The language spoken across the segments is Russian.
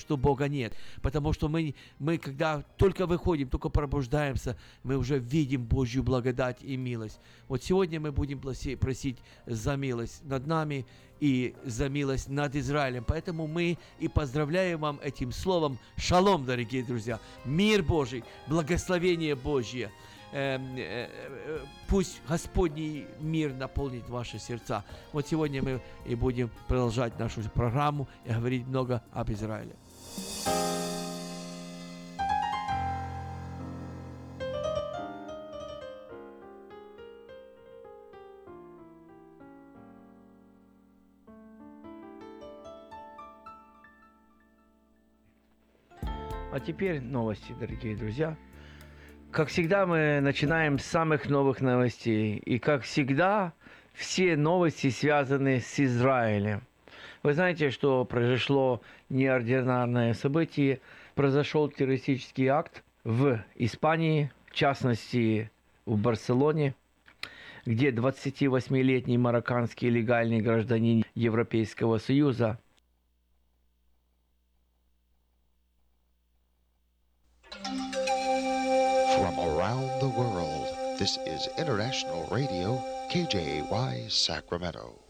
что Бога нет. Потому что мы, мы когда только выходим, только пробуждаемся, мы уже видим Божью благодать и милость. Вот сегодня мы будем просить за милость над нами и за милость над Израилем. Поэтому мы и поздравляем вам этим словом. Шалом, дорогие друзья. Мир Божий, благословение Божье. Эм, э, э, пусть Господний мир наполнит ваши сердца. Вот сегодня мы и будем продолжать нашу программу и говорить много об Израиле. А теперь новости, дорогие друзья. Как всегда, мы начинаем с самых новых новостей. И как всегда, все новости связаны с Израилем. Вы знаете, что произошло неординарное событие. Произошел террористический акт в Испании, в частности, в Барселоне, где 28-летний марокканский легальный гражданин Европейского Союза – This is International Radio, KJY Sacramento.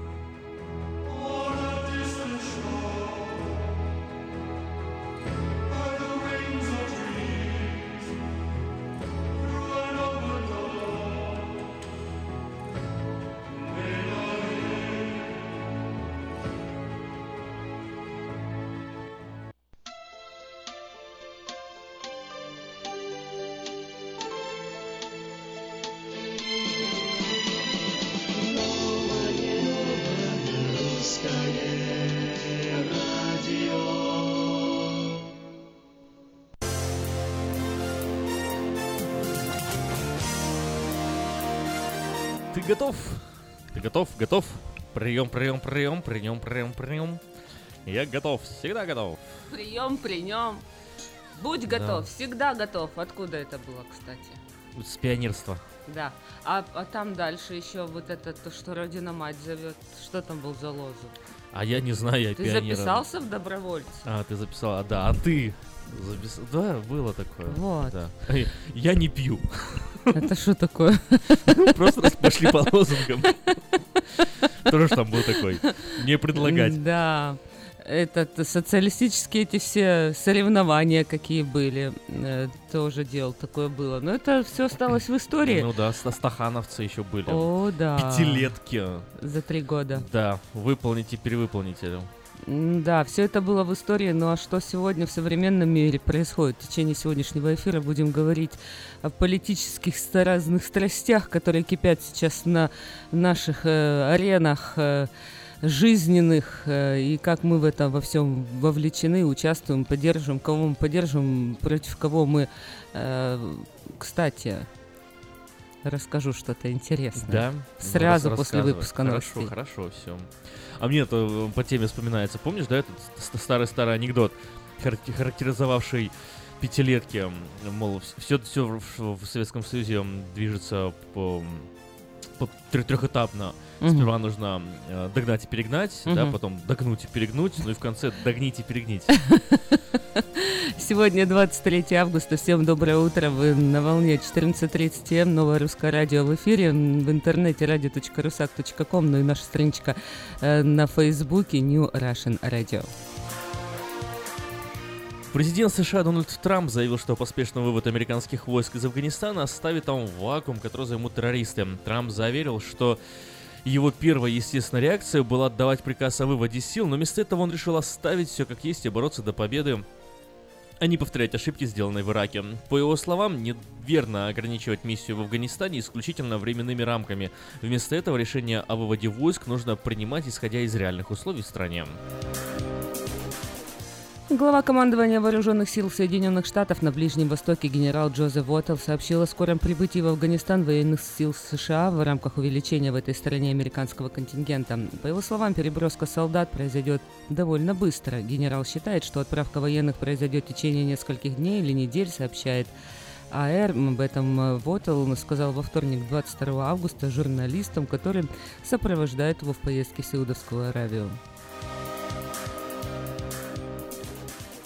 Готов? Готов? Прием, прием, прием, прием, прием, прием. Я готов, всегда готов. Прием, прием. Будь Да. готов, всегда готов. Откуда это было, кстати? С пионерства. Да. А, а там дальше еще вот это, то, что Родина Мать зовет. Что там был за лозунг? А я не знаю, я Ты пионером. записался в добровольцы? А, ты записал, а, да, а ты записал. Да, было такое. Вот. Да. Я не пью. Это что такое? Просто пошли по лозунгам. Тоже там был такой. Не предлагать. Да. Этот, социалистические эти все соревнования, какие были, э, тоже делал, такое было. Но это все осталось в истории. Ну да, ста- стахановцы еще были. О, да. Пятилетки. За три года. Да, выполните, перевыполните. Да, все это было в истории, ну а что сегодня в современном мире происходит? В течение сегодняшнего эфира будем говорить о политических разных страстях, которые кипят сейчас на наших э, аренах э, жизненных, э, и как мы в этом во всем вовлечены, участвуем, поддерживаем, кого мы поддерживаем, против кого мы... э, кстати, расскажу что-то интересное. Да? Сразу после выпуска Хорошо, новостей. хорошо, все. А мне это по теме вспоминается. Помнишь, да, этот ст- старый-старый анекдот, характе- характеризовавший пятилетки, мол, все, все в, Советском Союзе движется по, трехэтапно. Мгм. Сперва нужно э, догнать и перегнать, да, Мгм. потом догнуть и перегнуть, ну и в конце догнить и перегнить. Сегодня 23 августа. Всем доброе утро. Вы на волне 14.30 М. Новое русское радио в эфире. В интернете radio.rusak.com. Ну и наша страничка э, на фейсбуке New Russian Radio. Президент США Дональд Трамп заявил, что поспешный вывод американских войск из Афганистана оставит там вакуум, который займут террористы. Трамп заверил, что его первая естественная реакция была отдавать приказ о выводе сил, но вместо этого он решил оставить все как есть и бороться до победы, а не повторять ошибки, сделанные в Ираке. По его словам, неверно ограничивать миссию в Афганистане исключительно временными рамками. Вместо этого решение о выводе войск нужно принимать, исходя из реальных условий в стране. Глава командования вооруженных сил Соединенных Штатов на Ближнем Востоке генерал Джозеф Уоттел сообщил о скором прибытии в Афганистан военных сил США в рамках увеличения в этой стране американского контингента. По его словам, переброска солдат произойдет довольно быстро. Генерал считает, что отправка военных произойдет в течение нескольких дней или недель, сообщает АР. Об этом э, Воттел сказал во вторник, 22 августа, журналистам, которые сопровождают его в поездке в Саудовскую Аравию.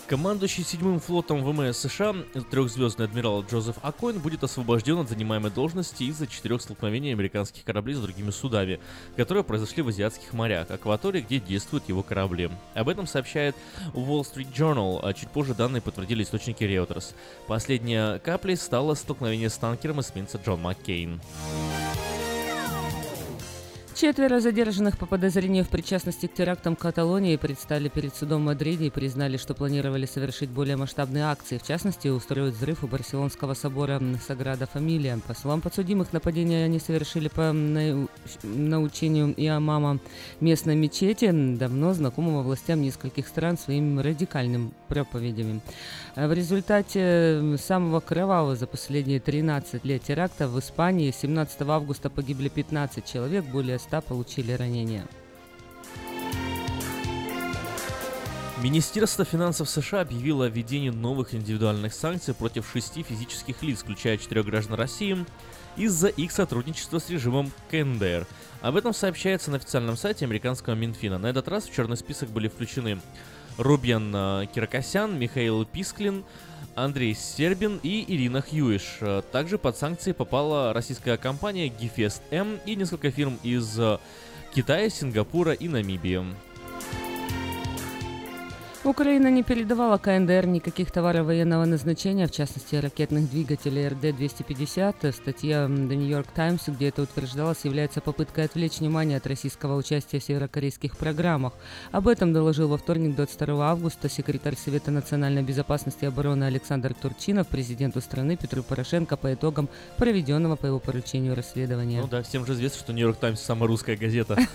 Командующий седьмым флотом ВМС США трехзвездный адмирал Джозеф Акоин будет освобожден от занимаемой должности из-за четырех столкновений американских кораблей с другими судами, которые произошли в азиатских морях, акватории, где действуют его корабли. Об этом сообщает Wall Street Journal, а чуть позже данные подтвердили источники Reuters. Последняя каплей стало столкновение с танкером эсминца Джон Маккейн. Четверо задержанных по подозрению в причастности к терактам в Каталонии предстали перед судом в Мадриде и признали, что планировали совершить более масштабные акции, в частности, устроить взрыв у Барселонского собора Саграда Фамилия. По словам подсудимых, нападения они совершили по нау- научению Иомама местной мечети, давно знакомого властям нескольких стран своими радикальными проповедями. В результате самого кровавого за последние 13 лет теракта в Испании 17 августа погибли 15 человек, более 100 получили ранения. Министерство финансов США объявило о введении новых индивидуальных санкций против шести физических лиц, включая четырех граждан России, из-за их сотрудничества с режимом КНДР. Об этом сообщается на официальном сайте американского Минфина. На этот раз в черный список были включены Рубьян э, Киракосян, Михаил Писклин, Андрей Сербин и Ирина Хьюиш. Э, Также под санкции попала российская компания Гефест М и несколько фирм из э, Китая, Сингапура и Намибии. Украина не передавала КНДР никаких товаров военного назначения, в частности ракетных двигателей РД-250. Статья The New York Times, где это утверждалось, является попыткой отвлечь внимание от российского участия в северокорейских программах. Об этом доложил во вторник, 22 августа, секретарь Совета национальной безопасности и обороны Александр Турчинов президенту страны Петру Порошенко по итогам проведенного по его поручению расследования. Ну да, всем же известно, что Нью-Йорк Таймс самая русская газета.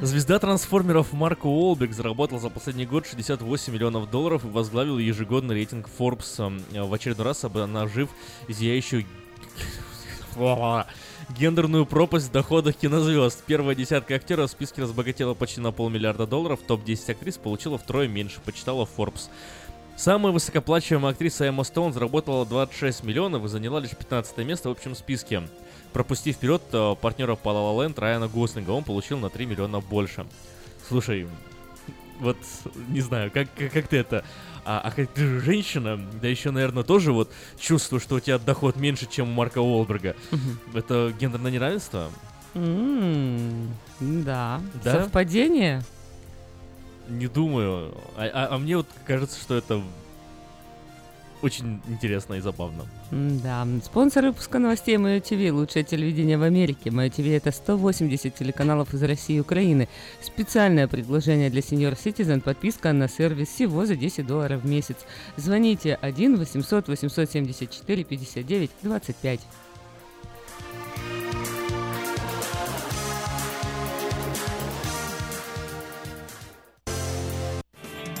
Звезда трансформеров Марк Уолбек заработал за последний год 68 миллионов долларов и возглавил ежегодный рейтинг Forbes, эм, в очередной раз обнажив зияющую гендерную пропасть в доходах кинозвезд. Первая десятка актеров в списке разбогатела почти на полмиллиарда долларов, топ-10 актрис получила втрое меньше, почитала Forbes. Самая высокоплачиваемая актриса Эмма Стоун заработала 26 миллионов и заняла лишь 15 место в общем списке. Пропустив вперед э, партнера по La La Land Райана Гослинга, он получил на 3 миллиона больше. Слушай, вот не знаю, как, как, как ты это... А, а как ты же женщина, да еще, наверное, тоже вот чувствую, что у тебя доход меньше, чем у Марка Уолберга. Это гендерное неравенство? Да? Совпадение? Не думаю. А, а- а мне вот кажется, что это очень интересно и забавно. Да, спонсор выпуска новостей Мое ТВ, лучшее телевидение в Америке. Мое ТВ это 180 телеканалов из России и Украины. Специальное предложение для Senior Citizen, подписка на сервис всего за 10 долларов в месяц. Звоните 1 800 874 59 25.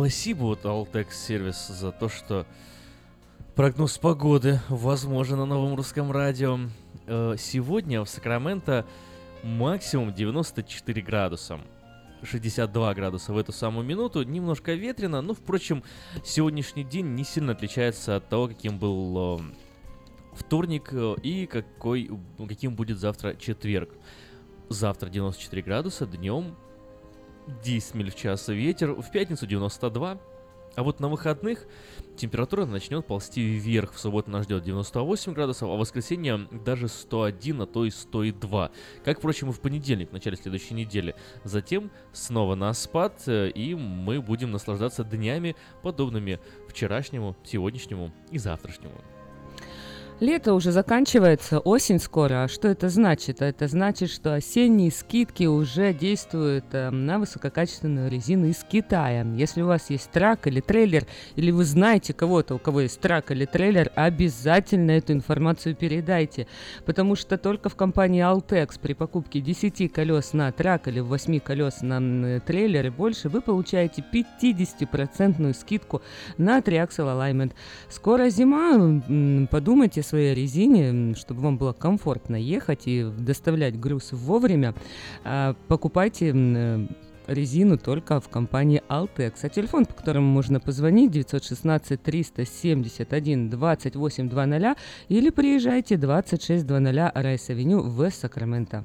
Спасибо вот Altex сервис за то, что прогноз погоды возможен на новом русском радио. Э, Сегодня в Сакраменто максимум 94 градуса. 62 градуса в эту самую минуту. Немножко ветрено, но, впрочем, сегодняшний день не сильно отличается от того, каким был э, вторник э, и какой, каким будет завтра четверг. Завтра 94 градуса, днем 10 миль в час ветер, в пятницу 92. А вот на выходных температура начнет ползти вверх. В субботу нас ждет 98 градусов, а в воскресенье даже 101, а то и 102. Как, впрочем, и в понедельник, в начале следующей недели. Затем снова на спад, э, и мы будем наслаждаться днями, подобными вчерашнему, сегодняшнему и завтрашнему. Лето уже заканчивается, осень скоро. А что это значит? Это значит, что осенние скидки уже действуют э, на высококачественную резину из Китая. Если у вас есть трак или трейлер, или вы знаете кого-то, у кого есть трак или трейлер, обязательно эту информацию передайте. Потому что только в компании Altex при покупке 10 колес на трак или 8 колес на трейлер и больше вы получаете 50% скидку на Triaxle Alignment. Скоро зима, подумайте своей резине, чтобы вам было комфортно ехать и доставлять груз вовремя. А, Покупайте э, резину только в компании Altex. А телефон, по которому можно позвонить, 916 371 2800 или приезжайте 2600 Rice Avenue в Сакраменто.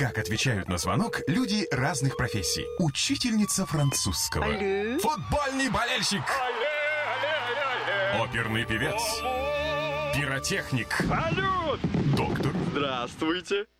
Как отвечают на звонок люди разных профессий. Учительница французского. Алле. Футбольный болельщик. Оперный певец. Пиротехник. Салют! Доктор. Здравствуйте.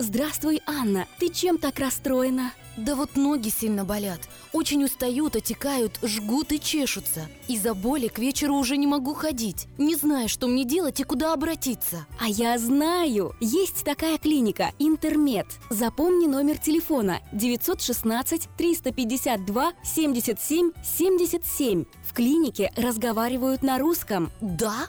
Здравствуй, Анна. Ты чем так расстроена? Да вот ноги сильно болят. Очень устают, отекают, жгут и чешутся. Из-за боли к вечеру уже не могу ходить. Не знаю, что мне делать и куда обратиться. А я знаю! Есть такая клиника «Интермед». Запомни номер телефона 916 352 77 77. В клинике разговаривают на русском. Да?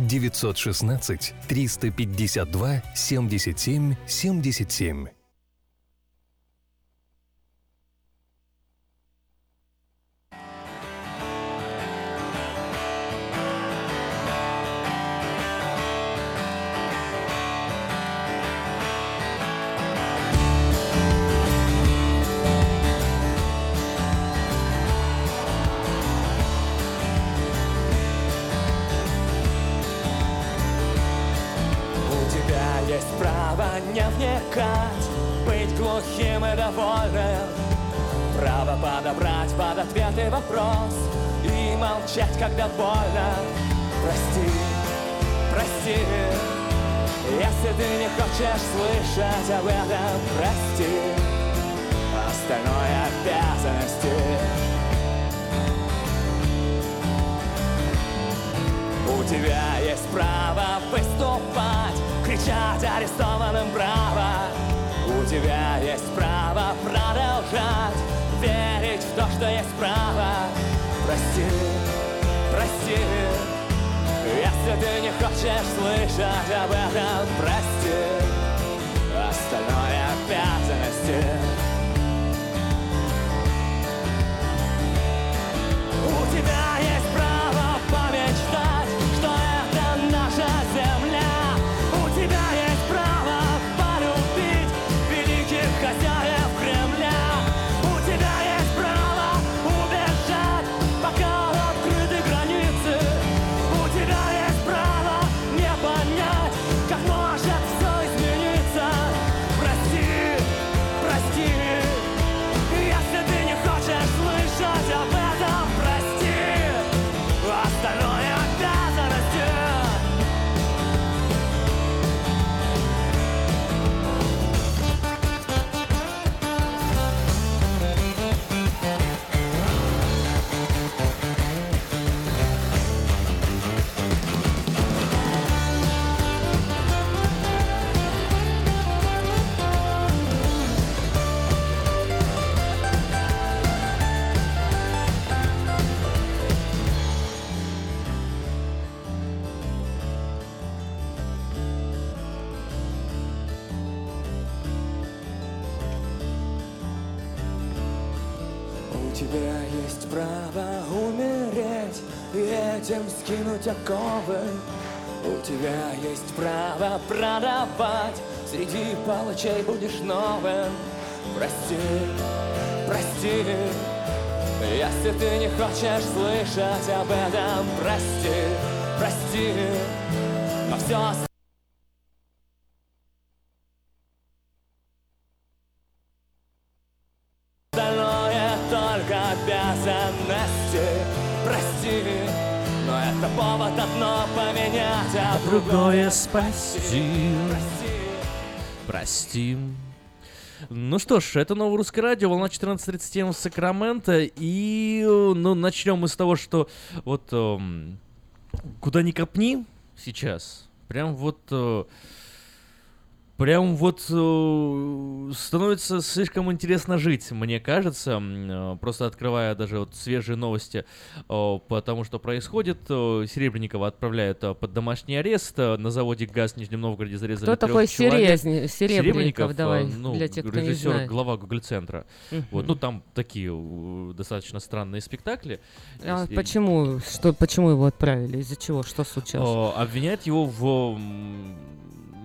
916 352 77 77. Ответы вопрос и молчать, когда больно. Прости, прости, если ты не хочешь слышать об этом, прости. Остальное обязанности. У тебя есть право выступать, кричать арестованным право. У тебя есть право продолжать верить в то, что есть право. Прости, прости, если ты не хочешь слышать об этом, прости. Остальное обязанности. У тебя есть скинуть оковы. У тебя есть право продавать, среди палачей будешь новым. Прости, прости, если ты не хочешь слышать об этом, прости, прости, но все остальное Прости. Ну что ж, это новое русское радио, волна 14.37 в Сакраменто. И, ну, начнем мы с того, что вот эм, куда ни копни сейчас, прям вот... э, Прям вот э, становится слишком интересно жить, мне кажется, э, просто открывая даже вот свежие новости э, по тому, что происходит. Серебренникова отправляют под домашний арест. На заводе ГАЗ в Нижнем Новгороде зарезали Кто такой человек. Серебренников? э, Давай, ну, для тех, кто не режиссер, знает. глава Google-центра. Вот, Мгм. ну там такие достаточно странные спектакли. А Если- почему, что, почему его отправили? Из-за чего? Что случилось? Обвиняют его в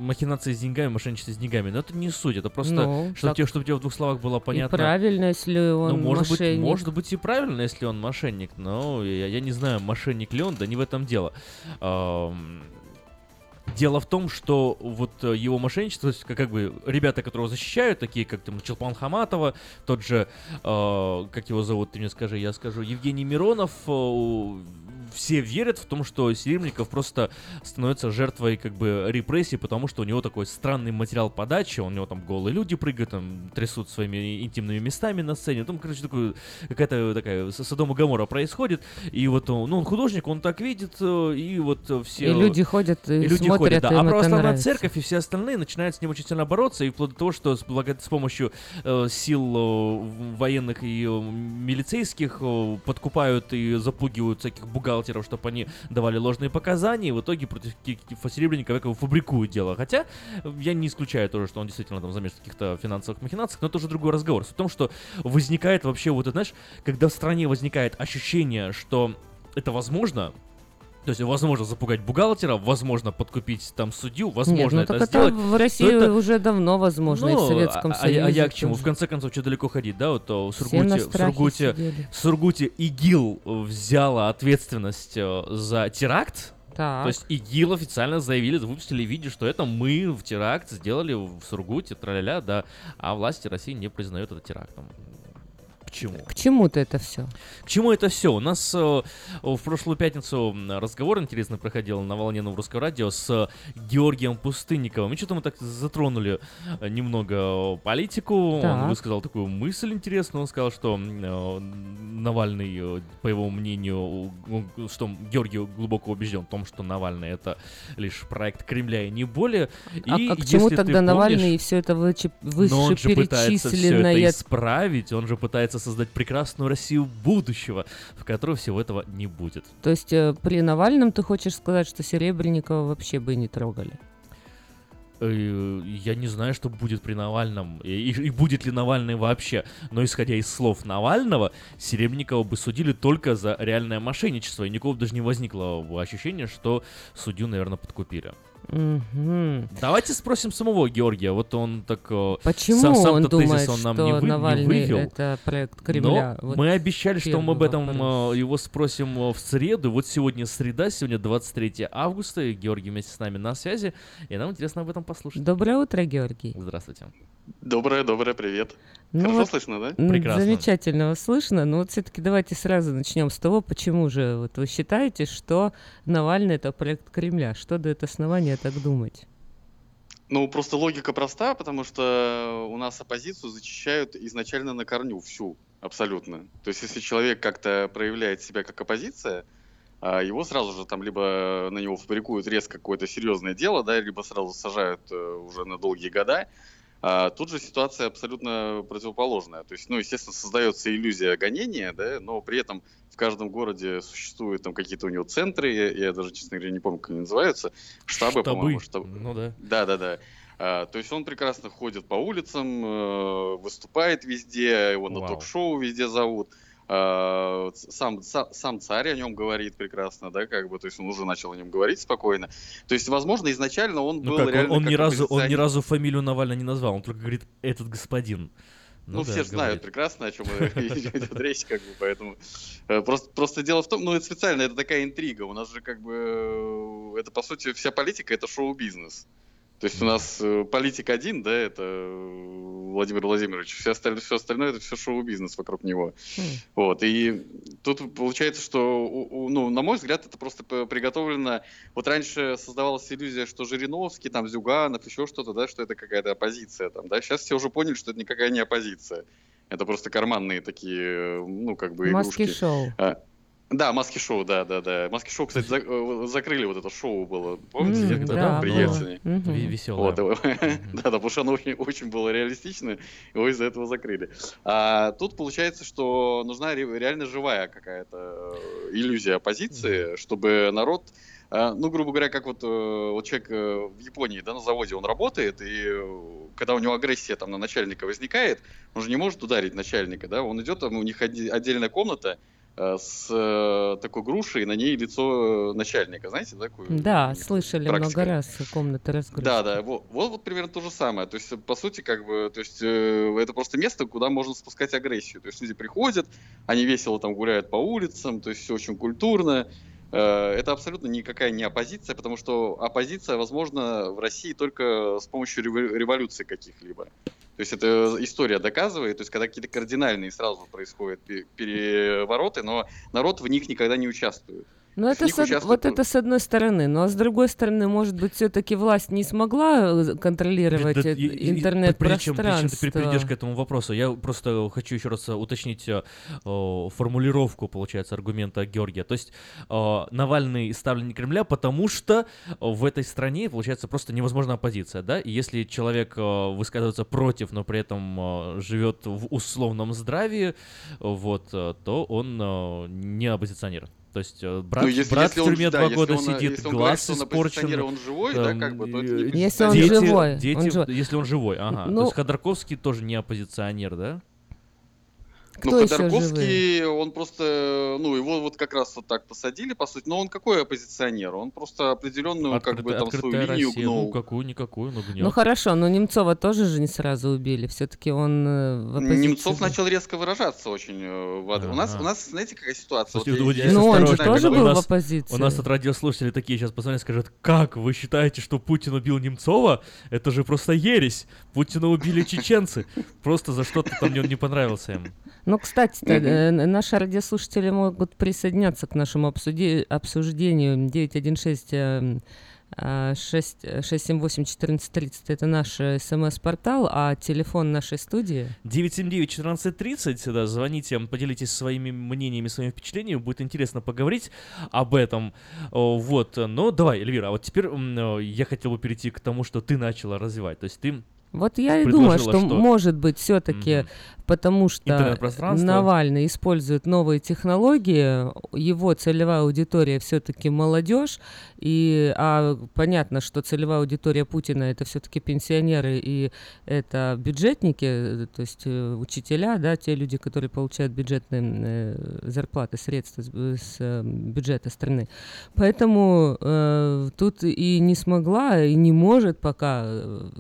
махинации с деньгами, мошенничестве с деньгами. Но это не суть, это просто, Ну, чтобы, так- тебе, чтобы тебе в двух словах было понятно. И правильно, если он ну, может быть, мошенник. может быть и правильно, если он мошенник, но я, я не знаю, мошенник ли он, да не в этом дело. Дело в том, что вот его мошенничество, то есть как, как бы ребята, которого защищают, такие как там Челпан Хаматова, тот же, э, как его зовут, ты мне скажи, я скажу, Евгений Миронов, э, все верят в том, что Серебренников просто становится жертвой как бы репрессий, потому что у него такой странный материал подачи, у него там голые люди прыгают, там трясут своими интимными местами на сцене, там, короче, такой, какая-то такая с- Содом и Гоморра происходит, и вот, он- ну, он художник, он так видит, э, и вот э, все... И люди ходят и люди смотрят, ходят, да. А православная церковь и все остальные начинают с ним очень сильно бороться, и вплоть до того, что с, с помощью э, сил э, военных и э, милицейских э, подкупают и запугивают всяких бухгалтеров, чтобы они давали ложные показания, и в итоге против Серебренникова якобы фабрикуют дело. Хотя э, я не исключаю тоже, что он действительно там замешан в каких-то финансовых махинациях, но это уже другой разговор. Суть в том, что возникает вообще вот это, знаешь, когда в стране возникает ощущение, что это возможно, то есть возможно запугать бухгалтера, возможно подкупить там судью, возможно Нет, это ну так сделать. это в то России это- уже давно возможно, и в ну, Советском а- а- Союзе. А, я к чему? тоже. В конце концов, что далеко ходить, да? Вот в Сургуте, в Сургуте, сидели. в Сургуте ИГИЛ э, взяла ответственность э, за теракт. Так. То есть ИГИЛ официально заявили, выпустили видео, что это мы в теракт сделали в Сургуте, траля да. А власти России не признают это терактом. К чему? К чему-то это все. К чему это все? У нас э, в прошлую пятницу разговор интересный проходил на волне нового русского радио с э, Георгием Пустынниковым. И что-то мы так затронули э, немного э, политику. Так. Он высказал такую мысль интересную. Он сказал, что э, Навальный, э, по его мнению, что Георгий глубоко убежден в том, что Навальный это лишь проект Кремля и не более. А, И а к чему тогда помнишь- Навальный и все это выче- но он же пытается все это исправить, он же пытается создать прекрасную Россию будущего, в которой всего этого не будет. То есть э, при Навальном ты хочешь сказать, что Серебренникова вообще бы не трогали? Э, Я не знаю, что будет при Навальном, и, и- будет ли Навальный вообще. Но исходя из слов Навального, Серебренникова бы судили только за реальное мошенничество, и никого даже не возникло ощущения, что судью, наверное, подкупили. Мгм. Давайте спросим самого Георгия, вот он так... э, Почему сам, сам он думает, он нам что не, вы- не Навальный вывел. это проект Кремля? Но Вот мы обещали, что мы об этом вопрос. э, его спросим э, в среду. Вот сегодня среда, сегодня 23 августа, и Георгий вместе с нами на связи, и нам интересно об этом послушать. Доброе утро, Георгий. Здравствуйте. Доброе, доброе, привет. Ну Хорошо вот, слышно, да? м, Замечательно вас слышно. Но вот все-таки давайте сразу начнем с того, почему же вот вы считаете, что Навальный это проект Кремля? Что дает основания так думать? Ну, просто логика проста, потому что у нас оппозицию зачищают изначально на корню, всю, абсолютно. То есть, если человек как-то проявляет себя как оппозиция, а, его сразу же там либо на него фабрикуют резко какое-то серьезное дело, да, либо сразу сажают э, уже на долгие года. А тут же ситуация абсолютно противоположная. То есть, ну, естественно, создается иллюзия гонения, да, но при этом в каждом городе существуют там какие-то у него центры, я, я даже, честно говоря, не помню, как они называются, штабы, Штабы. по-моему. штаб- Ну да. Да, да, да. А, то есть он прекрасно ходит по улицам, э, выступает везде, его на Вау. ток-шоу везде зовут. А, сам, са- сам царь о нем говорит прекрасно, да, как бы, то есть он уже начал о нем говорить спокойно. То есть, возможно, изначально он Ну был как, он, реально он как ни разу, он ни разу фамилию Навального не назвал, он только говорит «этот господин». Ну, да, все же знают прекрасно, о чем идет речь, как бы, поэтому... э, Просто, просто дело в том, ну, это специально, это такая интрига. У нас же, как бы, э, это, по сути, вся политика — это шоу-бизнес. То есть у нас э, политик один, да, это э, Владимир Владимирович, все остальное, все остальное это все шоу-бизнес вокруг него. Вот, и тут получается, что, ну, на мой взгляд, это просто приготовлено... Вот раньше создавалась иллюзия, что Жириновский, там, Зюганов, еще что-то, да, что это какая-то оппозиция, там, да. Сейчас все уже поняли, что это никакая не оппозиция. Это просто карманные такие, э, ну, как бы, игрушки. Маски-шоу. А, Да, маски-шоу, да, да, да. Маски-шоу, кстати, за- э, закрыли вот это шоу было. Помните, М, где да, приятели? Мгм. Ви- весёлое. Вот, да, да, потому что оно очень, очень было реалистично, его из-за этого закрыли. А тут получается, что нужна ре- реально живая какая-то э, иллюзия оппозиции, чтобы народ, э, ну, грубо говоря, как вот, вот человек в Японии, да, на заводе он работает, и когда у него агрессия там на начальника возникает, он же не может ударить начальника, да, он идет, там у них отдельная комната, с э, такой грушей, на ней лицо э, начальника, знаете, такую? Да, слышали практика. много раз комнаты разгрузки. Да, да, вот, вот, вот примерно то же самое. То есть, по сути, как бы, то есть, э, это просто место, куда можно спускать агрессию. То есть люди приходят, они весело там гуляют по улицам, то есть все очень культурно. Э, Это абсолютно никакая не оппозиция, потому что оппозиция возможна в России только с помощью револю- революций каких-либо. То есть это история доказывает, то есть когда какие-то кардинальные сразу происходят пе- перевороты, но народ в них никогда не участвует. Ну, это с участвуют вот это с одной стороны. Ну, а с другой стороны, может быть, все-таки власть не смогла э, контролировать Да, э, и- и- и прежде чем- ты интернет-пространство. перейдешь к этому вопросу, я просто хочу еще раз э, уточнить э, о, формулировку, получается, аргумента Георгия. То есть э, Навальный ставленник Кремля, потому что в этой стране, получается, просто невозможна оппозиция, да? И если человек э, высказывается против, но при этом э, живет в условном здравии, вот, э, то он э, не оппозиционер. То есть э, брат, Ну, если- брат если в он- тюрьме да, два если года он, э, сидит, если он говорит, глаз он испорчен. он живой, да, там, как бы, то это э, не Если он дети- живой, дети- он живой. Если он живой, ага. Ну- То есть Ходорковский тоже не оппозиционер, да? Кто ну, Ходорковский, он просто, ну, его вот как раз вот так посадили, по сути, но он какой оппозиционер? Он просто определенную, как бы, там, свою открытая линию Россия, гнул. ну какую-никакую, но гнет. Ну хорошо, но Немцова тоже же не сразу убили. Все-таки он э, в оппозиции Немцов начал резко выражаться очень. э, в ад- У нас, у нас, знаете, какая ситуация? Слушайте, Вот я- Ну, он же тоже у был в нас- оппозиции. У нас от радиослушателей такие сейчас позвонят и скажут, как, вы считаете, что Путин убил Немцова? Это же просто ересь. Путина убили чеченцы. Просто за что-то там не, не понравился им. Ну, кстати, э, наши радиослушатели могут присоединяться к нашему обсуди- обсуждению. 916 э, э, 6 678-1430 это наш э, смс-портал, а телефон нашей студии 979-1430, да, звоните, поделитесь своими мнениями, своими впечатлениями, будет интересно поговорить об этом. Вот, но давай, Эльвира, а вот теперь э, я хотел бы перейти к тому, что ты начала развивать. То есть ты Вот я и думаю, предложила, что, может быть все-таки, потому что. Навальный использует новые технологии, его целевая аудитория все-таки молодежь, и а понятно, что целевая аудитория Путина это все-таки пенсионеры и это бюджетники, то есть э, учителя, да, те люди, которые получают бюджетные э, зарплаты, средства с, э, бюджета страны. Поэтому э, тут и не смогла, и не может пока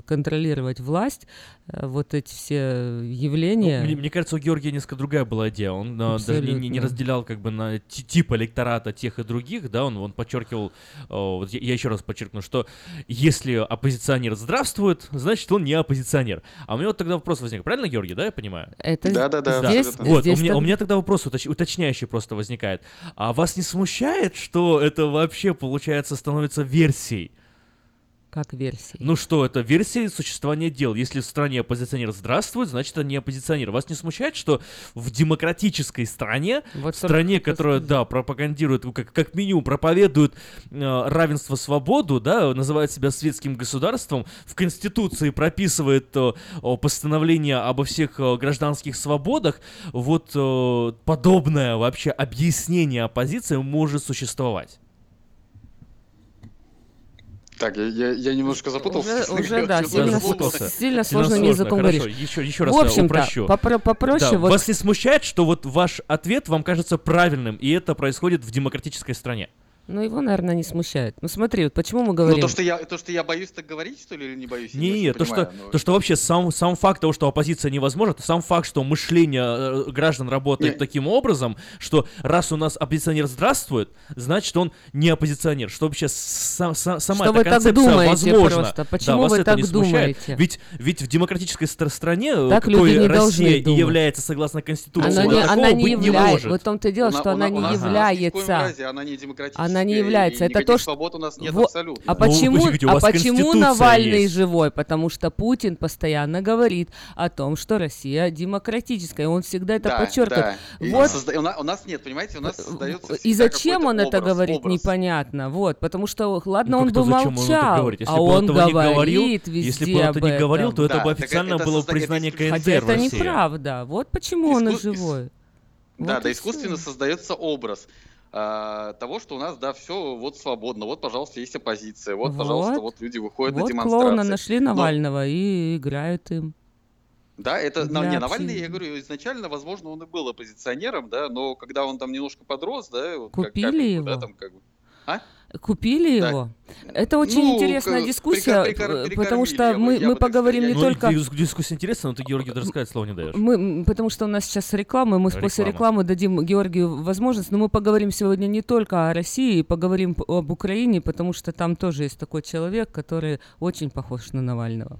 контролировать власть вот эти все явления. Ну, мне, мне кажется, у Георгия несколько другая была идея. Он а, даже не, не- не Абсолютно. разделял как бы на ти- тип электората тех и других, да, он, он подчеркивал, о, вот я, я еще раз подчеркну, что если оппозиционер здравствует, значит он не оппозиционер. А у меня вот тогда вопрос возник, правильно, Георгий, да, я понимаю? Это Да-да-да, здесь, абсолютно. Вот, у здесь меня, так- у меня тогда вопрос уточ- уточняющий просто возникает. А вас не смущает, что это вообще, получается, становится версией? Как версии. Ну что, это версия существования дел. Если в стране оппозиционер здравствует, значит, не оппозиционер. Вас не смущает, что в демократической стране, Вот в стране, которая, да, пропагандирует, как, как минимум, проповедует э, равенство, свободу, да, называет себя светским государством, в Конституции прописывает э, постановление обо всех э, гражданских свободах, вот э, подобное вообще объяснение оппозиции может существовать. Так, я, я, я немножко запутался. Уже, да, сильно, запутался. сильно, Сильно сложным сложно, языком хорошо. говоришь. Еще, еще раз В общем-то, упрощу. попро- попроще Да, вот Вас не смущает, что вот ваш ответ вам кажется правильным, и это происходит в демократической стране? Ну, его, наверное, не смущает. Ну, смотри, вот почему мы Ну, говорим... то что, я, то, что я боюсь так говорить, что ли, или не боюсь? я Не, не, то что, понимаю, ну. то, что вообще сам, сам факт того, что оппозиция невозможна, то сам факт, что мышление э, граждан работает Не. таким образом, что раз у нас оппозиционер здравствует, значит он не оппозиционер. Что вообще са- са- сама Что эта вы так концепция думаете возможна. просто? Да, Почему вас вы это так не смущает? думаете? Ведь, ведь в демократической стр- стране, э, Так какой люди не Россия и думать. является согласно Конституции, Она не, такого она не быть не является. может. Вот в том-то и дело, что у она на- не является. она не демократическая, Она не и является. Это то, что... свобод у нас нет Во- абсолютно. А Ну, почему, говорите, у а почему Навальный есть. живой? Потому что Путин постоянно говорит о том, что Россия демократическая. и Он всегда это Да, подчеркивает. да. Вот созда- у, на- у нас нет, понимаете, у нас создается и зачем он это образ, говорит, образ. непонятно. Вот, потому что, ладно, Ну, он бы зачем он это молчал, а бы он этого не говорит говорил, везде если бы он это не говорил, то это Да, бы так официально это было созда- это признание Хотя КНДР в это неправда. Вот почему он и живой. Да, да, искусственно создается образ а, того, что у нас, да, все вот свободно. Вот, пожалуйста, есть оппозиция. Вот, пожалуйста, Вот. вот люди выходят на Вот демонстрации. клоуна нашли Но- Навального и играют им. Да, это, Для на- не, Навальный, я говорю, изначально, возможно, он и был оппозиционером, да, но когда он там немножко подрос, да, вот как- Купили как бы, его? да, там как бы, а? Купили Да. его? Это очень Ну, интересная дискуссия, прикор- прикор- э, потому что мы, мы так поговорим не. Ну, только... дис- дискуссия интересная, но ты, Георгий, даже сказать слова не даешь. Мы, потому что у нас сейчас реклама, мы после Реклама. рекламы дадим Георгию возможность, но мы поговорим сегодня не только о России, поговорим об Украине, потому что там тоже есть такой человек, который очень похож на Навального.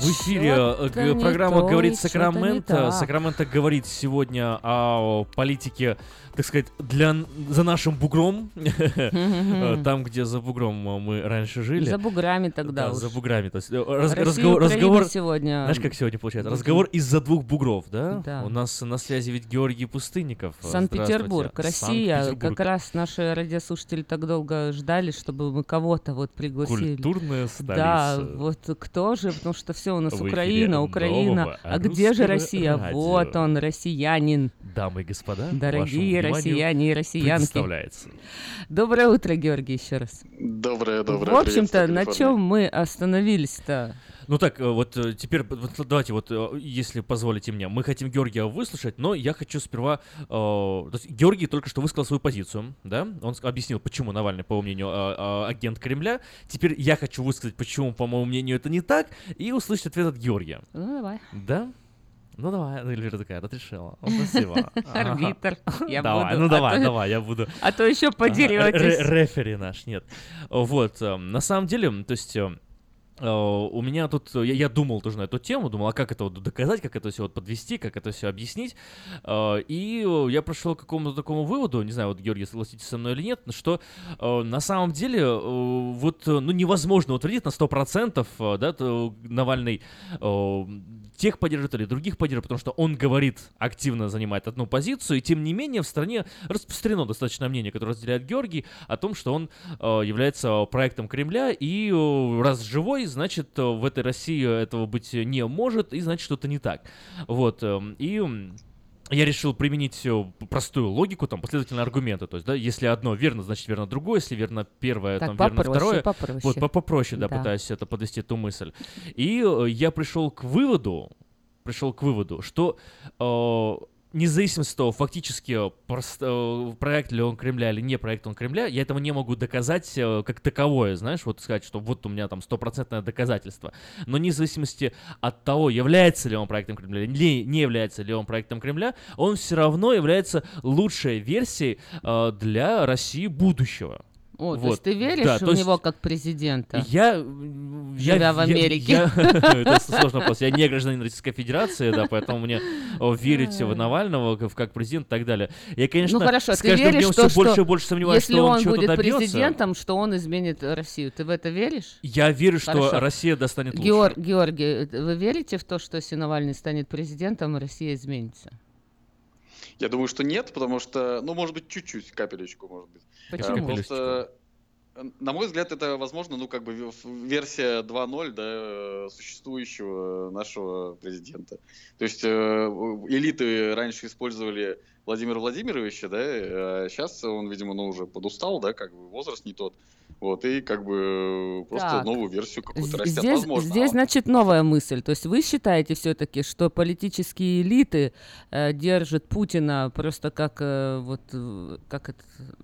В эфире э, программа то «Говорит Сакраменто». Сакраменто говорит сегодня о политике, так сказать, для, за нашим бугром. Там, где за бугром мы раньше жили. За буграми тогда Да, за буграми. То есть, э, раз- разговор, разговор- сегодня Знаешь, как сегодня получается? Разговор из-за двух бугров, да? Да. У нас на связи ведь Георгий Пустынников. Санкт-Петербург. Россия. Санкт-Петербург. Как раз наши радиослушатели так долго ждали, чтобы мы кого-то вот пригласили. Культурная Да, столица. вот кто же, потому что все у нас В Украина, Украина. А где же Россия? радио. Вот он, россиянин. Дамы и господа, Дорогие россияне и россиянки. представляется. Доброе утро, Георгий, еще раз. Доброе, доброе. В общем-то, на чем мы остановились-то? Ну так, э, вот э, теперь, давайте, вот, э, если позволите мне, мы хотим Георгия выслушать, но я хочу сперва... то есть Георгий только что высказал свою позицию, да? Он объяснил, почему Навальный, по его мнению, э, э, агент Кремля. Теперь я хочу высказать, почему, по моему мнению, это не так, и услышать ответ от Георгия. Ну, давай. Да? Ну давай, ну, Эльвира такая, разрешила. Ну, Спасибо. Арбитр. Я давай, буду, ну а давай, то- давай, я буду. а то еще подеретесь. ре- Рефери наш, нет. Вот, на самом деле, то есть... э, У меня тут, э, я, я думал тоже на эту тему, думал, а как это вот доказать, как это все вот подвести, как это все объяснить. Э, И я пришел к какому-то такому выводу, не знаю, вот Георгий, согласитесь со мной или нет, что на самом деле вот, ну, невозможно утвердить на 100%, э, да, Навальный тех поддержит или других поддержит, потому что он говорит, активно занимает одну позицию, и тем не менее в стране распространено достаточно мнение, которое разделяет Георгий, о том, что он э, является проектом Кремля, и э, раз живой, значит, э, в этой России этого быть не может, и значит, что-то не так. Вот, эм, и... я решил применить э, простую логику, там, последовательные аргументы. То есть, да, если одно верно, значит верно другое, если верно первое, Так, там верно второе. попроще. Вот, по- попроще, да, Да. пытаюсь это подвести эту мысль. И э, я пришел к выводу, пришел к выводу, что э, независимость от того, фактически э, прост- э, проект ли он Кремля или не проект он Кремля, я этого не могу доказать э, как таковое, знаешь, вот сказать, что вот у меня там стопроцентное доказательство. Но вне зависимости от того, является ли он проектом Кремля или не, является ли он проектом Кремля, он все равно является лучшей версией для России будущего. О, то Вот. есть ты веришь Да, в то есть него как президента? Я, я- Живя в я- Америке. я- это сложный вопрос. Я не гражданин Российской Федерации, да, поэтому мне верить в Навального как, как президент и так далее. Я, конечно, ну хорошо, с каждым днем все больше и больше сомневаюсь, если что он, он чего-то будет добьется. президентом, что он изменит Россию? Ты в это веришь? Я верю, что. Россия достанет лучше. Геор- Георгий, э, вы верите в то, что если Навальный станет президентом, Россия изменится? Я думаю, что нет, потому что, ну, может быть, чуть-чуть, капелечку, может быть. Почему? Просто, э, на мой взгляд, это, возможно, ну, как бы версия 2.0, да, э, существующего нашего президента. То есть э, элиты раньше использовали Владимира Владимировича, да, а сейчас он, видимо, ну, уже подустал, да, как бы возраст не тот. Вот, и как бы э, просто Так. новую версию какую-то растят. Здесь, Возможно. здесь, а- значит, новая мысль. То есть вы считаете все-таки, что политические элиты э, держат Путина просто как э, вот э, как это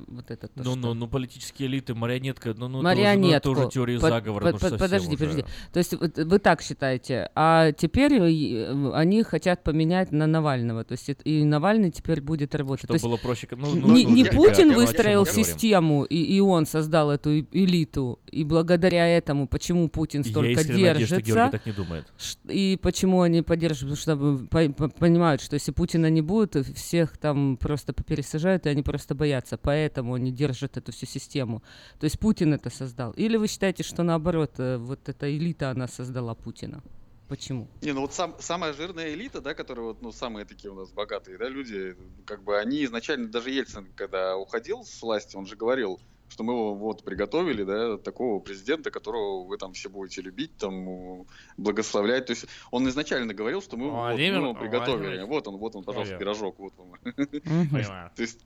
вот это то, Ну, что- ну, ну, политические элиты, марионетка, ну, ну, марионетку. Это уже, ну, это уже теория Под- заговора, под- ну, под- подожди, уже. подожди. То есть вот вы так считаете, а теперь э, они хотят поменять на Навального, то есть и Навальный теперь будет работать. Чтобы то есть было проще, ну, ну, не, ну, не я- Путин я- я- выстроил систему и, и он создал эту элиту, и благодаря этому почему Путин Я столько искренне надеюсь, что держится. Так не думает. И почему они поддерживают, потому что по- по- понимают, что если Путина не будет, всех там просто пересажают, и они просто боятся. Поэтому они держат эту всю систему. То есть Путин это создал. Или вы считаете, что наоборот, э, вот эта элита, она создала Путина? Почему? Не, ну вот сам, самая жирная элита, да, которые вот, ну, самые такие у нас богатые, да, люди, как бы они изначально, даже Ельцин, когда уходил с власти, он же говорил, что мы его вот приготовили, да, такого президента, которого вы там все будете любить, там, благословлять. То есть он изначально говорил, что мы, вот, мы Владимир его приготовили. Владимирович. Вот он, вот он, пожалуйста, Понял. пирожок, вот вам. Понимаю. То есть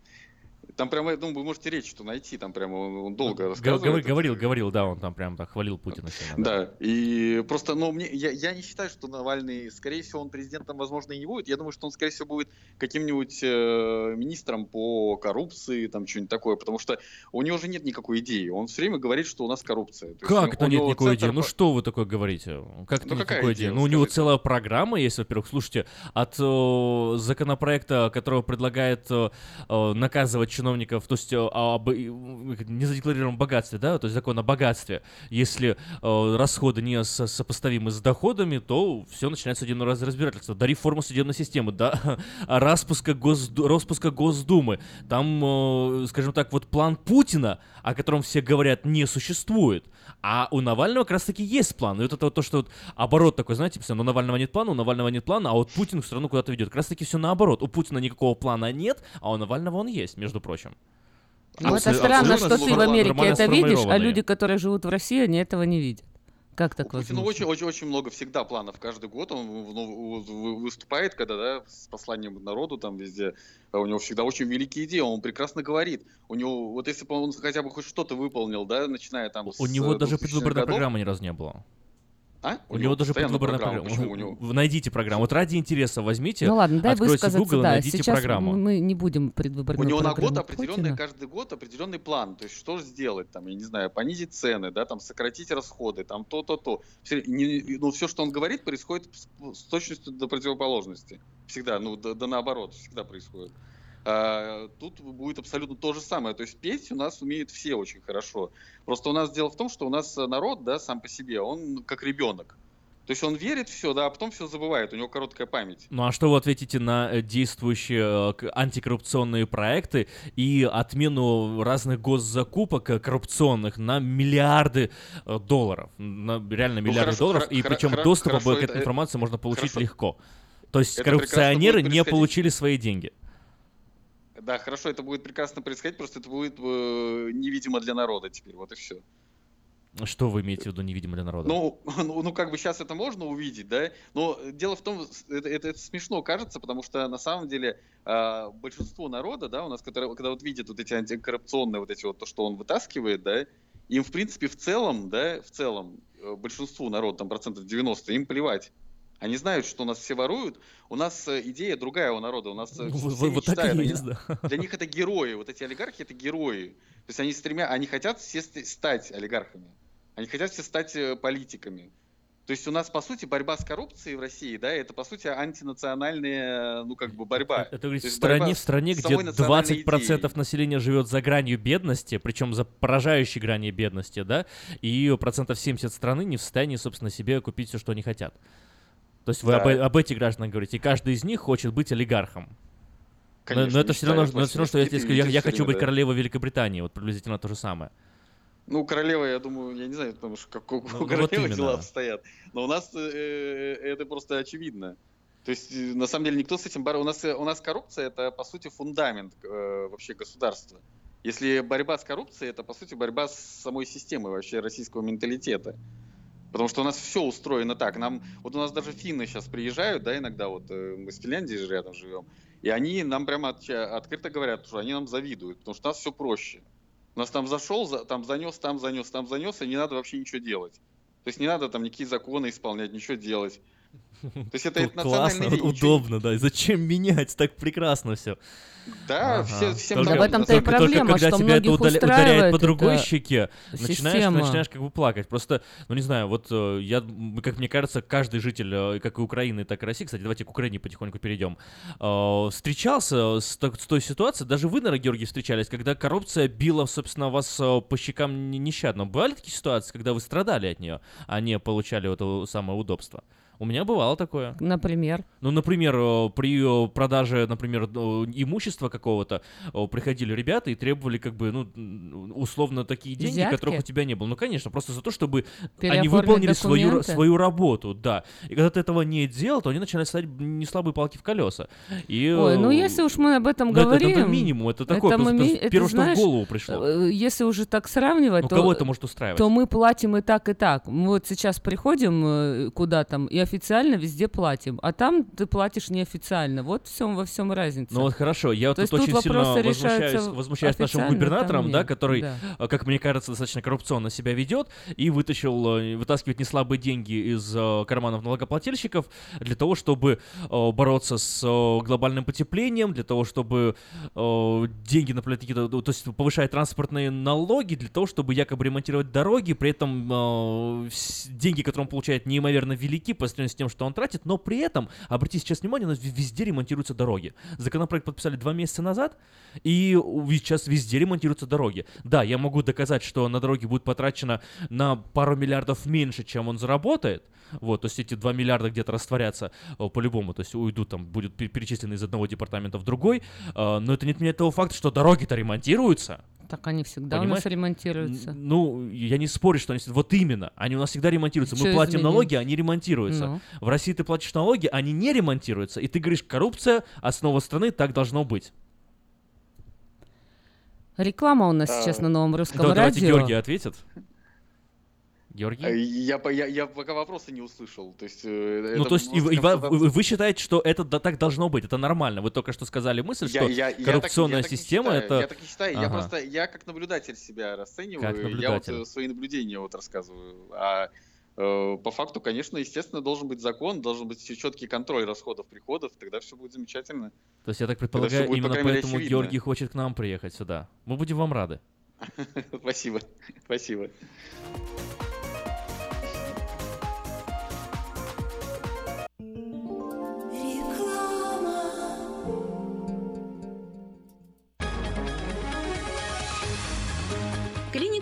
там прямо, ну, вы можете речь что найти, там прямо он, долго рассказывает. говори- Говорил, говорил, да, он там прям так хвалил Путина сильно. Да, и просто, ну, мне, я, я не считаю, что Навальный, скорее всего, он президентом, возможно, и не будет. Я думаю, что он, скорее всего, будет каким-нибудь э, министром по коррупции, там, что-нибудь такое, потому что у него же нет никакой идеи. Он все время говорит, что у нас коррупция. То Как это нет никакой центр идеи? Ну что вы такое говорите? Как это Ну нет никакой идея, идеи? Ну у него целая программа есть, во-первых. Слушайте, от э, законопроекта, которого предлагает э, наказывать чиновников чиновников, то есть э, об э, незадекларированном богатстве, да, то есть закон о богатстве. Если э, расходы не со- сопоставимы с доходами, то все начинается судебное раз- разбирательство. До реформы судебной системы, до распуска, Госду- распуска Госдумы. Там, скажем так, вот план Путина, о котором все говорят, не существует. А у Навального как раз таки есть план. И вот это вот то, что вот оборот такой, знаете, все, у Навального нет плана, у Навального нет плана, а вот Путин страну куда-то ведет. Как раз таки все наоборот. У Путина никакого плана нет, а у Навального он есть, между прочим. Ну, это странно, что ты в Америке это видишь, а люди, которые живут в России, они этого не видят. Как так У Путина возможно? очень, очень, очень много всегда планов. Каждый год он ну, вы- выступает, когда да, с посланием народу там везде. А У него всегда очень великие идеи, он прекрасно говорит. У него, вот если бы он хотя бы хоть что-то выполнил, да, начиная там с У него даже 2000-х предвыборной годов. программы ни разу не было. А? У, него, даже предвыборная программа. программа. Почему у него? Найдите программу. Вот ради интереса возьмите, Ну ладно, дай откройте высказаться, Google и да. найдите Сейчас программу. мы не будем У предвыборную него на программу год определенный, Путина. каждый год определенный план. То есть что же сделать, там, я не знаю, понизить цены, да, там, сократить расходы, там, то-то-то. Все, не- ну, все, что он говорит, происходит с, с точностью до противоположности. Всегда, ну, да, да наоборот, всегда происходит. А, тут будет абсолютно то же самое. То есть петь у нас умеют все очень хорошо. Просто у нас дело в том, что у нас народ, да, сам по себе, он как ребенок. То есть он верит все, да, а потом все забывает, у него короткая память. Ну а что вы ответите на э, действующие э, антикоррупционные проекты и отмену разных госзакупок э, коррупционных на миллиарды долларов? На реально Ну, миллиарды хорошо, долларов, и причем доступ к этой это- информации можно получить хорошо. легко. То есть Это коррупционеры не получили свои деньги. Да, хорошо, это будет прекрасно происходить, просто это будет э, невидимо для народа теперь, вот и все. Что вы имеете в виду невидимо для народа? Ну, ну, ну, как бы сейчас это можно увидеть, да, но дело в том, это, это- это смешно кажется, потому что на самом деле а, большинство народа, да, у нас, которые, когда вот видят вот эти антикоррупционные, вот эти вот, то, что он вытаскивает, да, им, в принципе, в целом, да, в целом, э, большинству народа, там, процентов 90, им плевать. Они знают, что нас все воруют. У нас э, идея другая у народа. У нас э, Ну, все вот- вот так и они- есть, да. Для них это герои. Вот эти олигархи это герои. То есть они стремя, они хотят все ст- стать олигархами. Они хотят все стать э, политиками. То есть у нас, по сути, борьба с коррупцией в России, да, это, по сути, антинациональная, ну, как бы, борьба. Это говорит, в стране, в стране, где самой национальной 20% идеей. населения живет за гранью бедности, причем за поражающей гранью бедности, да, и процентов 70 страны не в состоянии, собственно, себе купить все, что они хотят. То есть вы Да. об, об этих гражданах говорите, и каждый из них хочет быть олигархом. Но- Конечно, но, это все равно, но все равно, что я тебе скажу, я, я хочу быть да. королевой Великобритании, вот приблизительно то же самое. Ну, королева, я думаю, я не знаю, потому что как у Ну, вот королевы именно. дела обстоят. Но у нас э, э, это просто очевидно. То есть, э, на самом деле, никто с этим борется. У нас, э, у нас коррупция это, по сути, фундамент э, вообще государства. Если борьба с коррупцией, это, по сути, борьба с самой системой вообще российского менталитета. Потому что у нас все устроено так. Нам, вот у нас даже финны сейчас приезжают, да, иногда, вот э, мы с Финляндией же рядом живем, и они нам прямо от- открыто говорят, что они нам завидуют, потому что у нас все проще. У нас там зашел, за- там занес, там занес, там занес, и не надо вообще ничего делать. То есть не надо там никакие законы исполнять, ничего делать. То есть это, это Ну, Классно, ничего удобно, да. И зачем менять? Так прекрасно все. Да, все, всем Только- в этом-то и только- только проблема, когда что тебя это удаля- ударяет по другой эта щеке, начинаешь, система. начинаешь как бы плакать. Просто, ну не знаю, вот э, я, как мне кажется, каждый житель, э, как и Украины, так и России, кстати, давайте к Украине потихоньку перейдем, э, встречался с, с той ситуацией, даже вы, наверное, Георгий, встречались, когда коррупция била, собственно, вас по щекам не- нещадно. Бывали такие ситуации, когда вы страдали от нее, а не получали это самое удобство? У меня бывало такое. Например. Ну, например, э, при э, продаже, например, э, имущества какого-то приходили ребята и требовали, как бы, ну, условно, такие деньги, Взятки? которых у тебя не было. Ну, конечно, просто за то, чтобы они выполнили свою, документы? свою работу, да. И когда ты этого не делал, то они начинают ставить не слабые палки в колеса. И, Ой, ну если уж мы об этом ну, это- говорим... это минимум, это такое, мы просто ми- это, первое, что в знаешь, голову пришло. Если уже так сравнивать, Ну, то, кого это может устраивать? то мы платим и так, и так. Мы вот сейчас приходим куда там и официально везде платим, а там ты платишь неофициально. Вот всем во всем разница. Ну вот хорошо, я вот То тут очень сильно возмущаюсь, возмущаюсь нашим губернатором, да, который, Да. э, как мне кажется, достаточно коррупционно себя ведет и вытащил, э, вытаскивает неслабые деньги из э, карманов налогоплательщиков для того, чтобы бороться с глобальным потеплением, для того, чтобы деньги на какие-то, то есть повышать транспортные налоги, для того, чтобы якобы ремонтировать дороги, при этом деньги, которые он получает, неимоверно велики сравнению с тем, что он тратит, но при этом, обратите сейчас внимание, у нас ве- везде ремонтируются дороги. Законопроект подписали два месяца назад, и сейчас везде ремонтируются дороги. Да, я могу доказать, что на дороге будет потрачено на пару миллиардов меньше, чем он заработает, вот, то есть эти 2 миллиарда где-то растворятся э, по-любому, то есть уйдут там, будут пер- перечислены из одного департамента в другой, э, но это не отменяет того факта, что дороги-то ремонтируются. Так они всегда у Понимаешь? нас ремонтируются. Ну, я не спорю, что они... Вот именно, они у нас всегда ремонтируются. Мы Чё платим изменилось? налоги, они ремонтируются. Ну. В России ты платишь налоги, они не ремонтируются. И ты говоришь, коррупция, основа страны, так должно быть. Реклама у нас А, сейчас на новом русском Да, давайте радио. Георгий ответит. Георгий? Э, Я, по- я, я пока вопроса не услышал. То есть, э, Ну, то есть, и, и вы, считаете, что это да- так должно быть, это нормально. Вы только что сказали мысль, Я- что я- я так- коррупционная я так не система считаю, это... Я так не считаю. Я Ага. просто, я как наблюдатель себя расцениваю. Как Я вот наблюдатель. э, свои наблюдения вот рассказываю. А по факту, конечно, естественно, должен быть закон, должен быть четкий контроль расходов, приходов, тогда все будет замечательно. То есть, я так предполагаю, будет, по именно мере, поэтому очевидно. Георгий хочет к нам приехать сюда. Мы будем вам рады. Спасибо. Спасибо.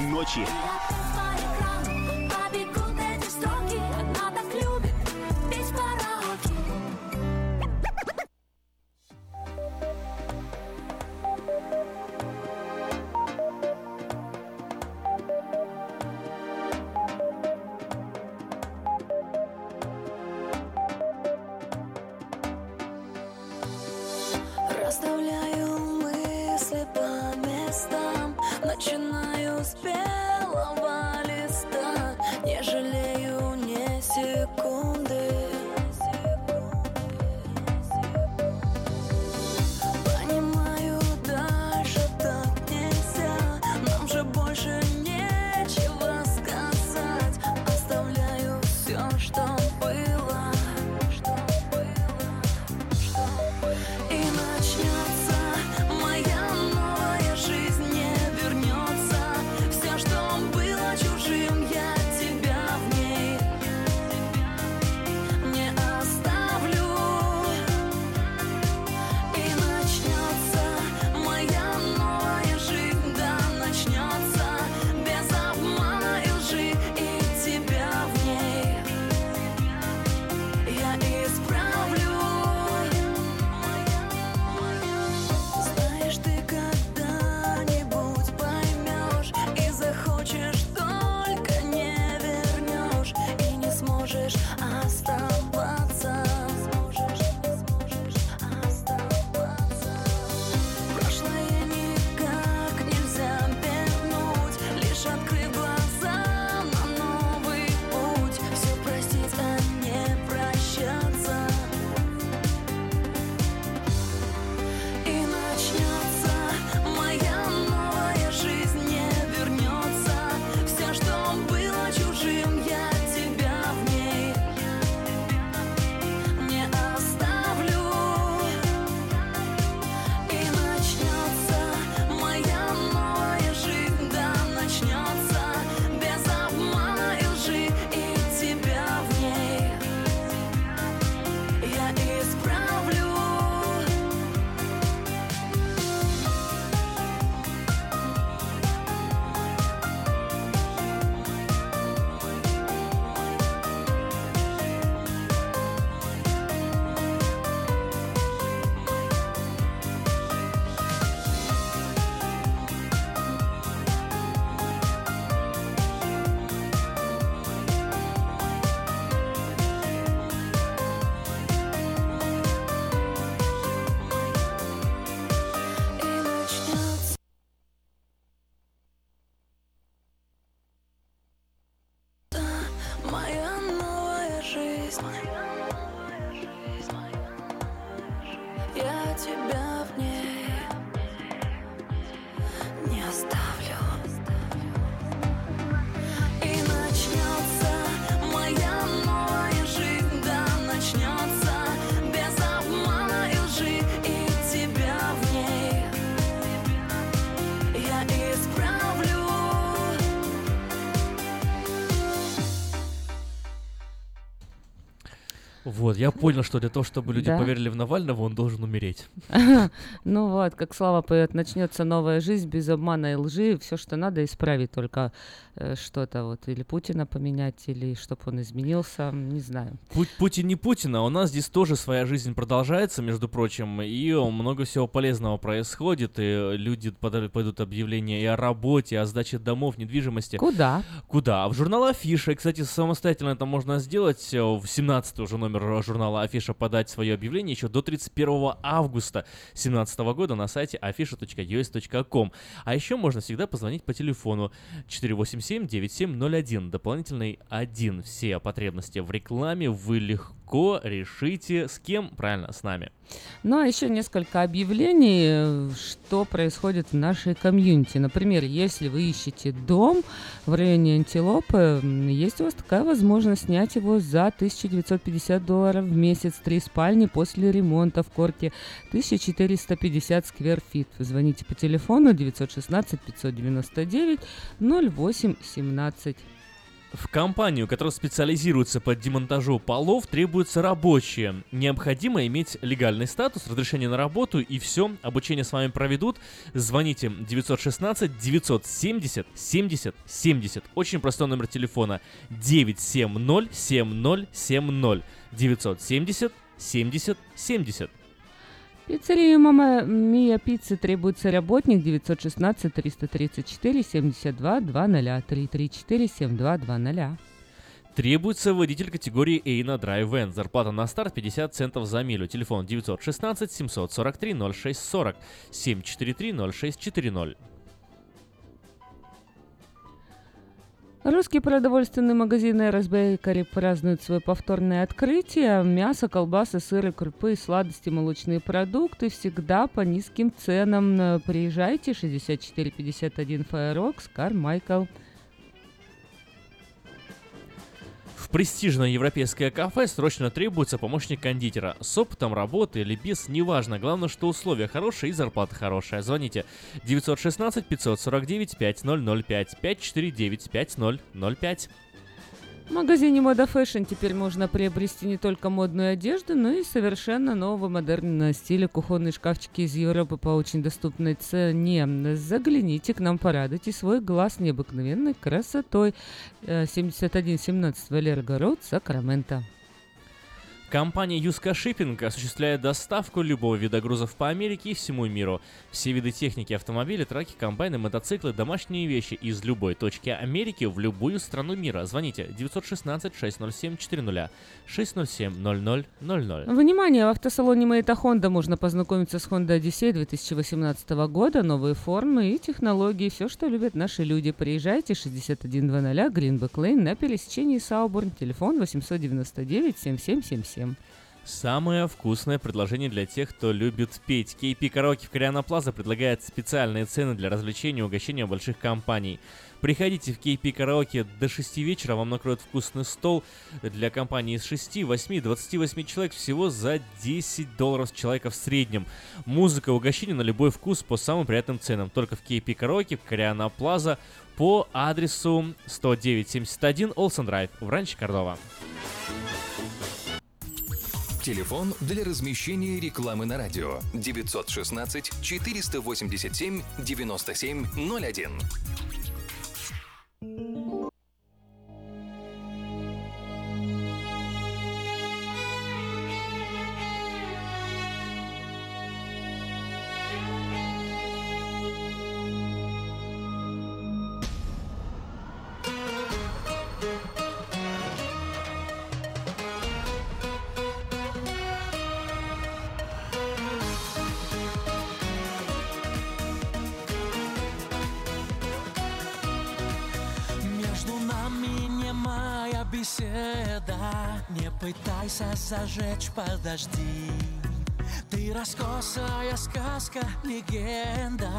ночи. Эти строки, Вот, я понял, что для того, чтобы люди Да. поверили в Навального, он должен умереть. Ну вот, как Слава поет, начнется новая жизнь без обмана и лжи. Все, что надо, исправить только э, что-то вот. Или Путина поменять, или чтобы он изменился, не знаю. Путь Путин не Путин, а у нас здесь тоже своя жизнь продолжается, между прочим, и много всего полезного происходит, и люди пойдут объявления и о работе, и о сдаче домов, недвижимости. Куда? Куда? А В журнал Афиша, и, кстати, самостоятельно это можно сделать, э, в 17 уже номер журнала Афиша подать свое объявление еще до 31 августа 2017 года на сайте afisha.us.com. А еще можно всегда позвонить по телефону 487-9701, дополнительный 1. Все потребности в рекламе вы легко решите. С кем? Правильно, с нами. Ну, а еще несколько объявлений, что происходит в нашей комьюнити. Например, если вы ищете дом в районе Антилопы, есть у вас такая возможность снять его за 1950 долларов в месяц, три спальни после ремонта в корте, 1450 square feet. Звоните по телефону 916 599 0817. В компанию, которая специализируется по демонтажу полов, требуются рабочие. Необходимо иметь легальный статус, разрешение на работу и все. Обучение с вами проведут. Звоните 916 970 70 70. Очень простой номер телефона 970 7070 970 70 70. Пиццерия Мама Мия Пиццы требуется работник 916 334 72 20 334 72 20. Требуется водитель категории A на Drive Van. Зарплата на старт 50 центов за милю. Телефон 916 743 0640 743 0640. Русский продовольственный магазин Эрос Бейкери празднует свое повторное открытие. Мясо, колбасы, сыры, крупы, сладости, молочные продукты всегда по низким ценам. Приезжайте, 6451 Фаерокс, Кармайкл. В престижное европейское кафе срочно требуется помощник кондитера. С опытом работы или без, неважно. Главное, что условия хорошие и зарплата хорошая. Звоните 916 549 5005 549 5005. В магазине Мода Fashion теперь можно приобрести не только модную одежду, но и совершенно нового модерного стиля кухонные шкафчики из Европы по очень доступной цене. Загляните к нам, порадуйте свой глаз необыкновенной красотой. Э, 7117 Walerga Road, Сакраменто. Компания Юска Shipping осуществляет доставку любого вида грузов по Америке и всему миру. Все виды техники, автомобили, траки, комбайны, мотоциклы, домашние вещи из любой точки Америки в любую страну мира. Звоните 916 607 400 607 0000. Внимание! В автосалоне Мэйта Хонда можно познакомиться с Honda Odyssey 2018 года, новые формы и технологии, все, что любят наши люди. Приезжайте 6100 Гринбек Лейн на пересечении Сауборн, телефон 899 7777. Самое вкусное предложение для тех, кто любит петь. KP Караоке в Кориана Плаза предлагает специальные цены для развлечения и угощения больших компаний. Приходите в KP Караоке до 6 вечера, вам накроют вкусный стол для компании из 6, 8, 28 человек всего за 10 долларов с человека в среднем. Музыка и угощение на любой вкус по самым приятным ценам. Только в KP Караоке в Кориана Плаза по адресу 10971 Олсен Драйв в Ранче Кордова. Телефон для размещения рекламы на радио 916 487 9701. Беседа. Не пытайся зажечь, подожди. Ты раскосая сказка, легенда.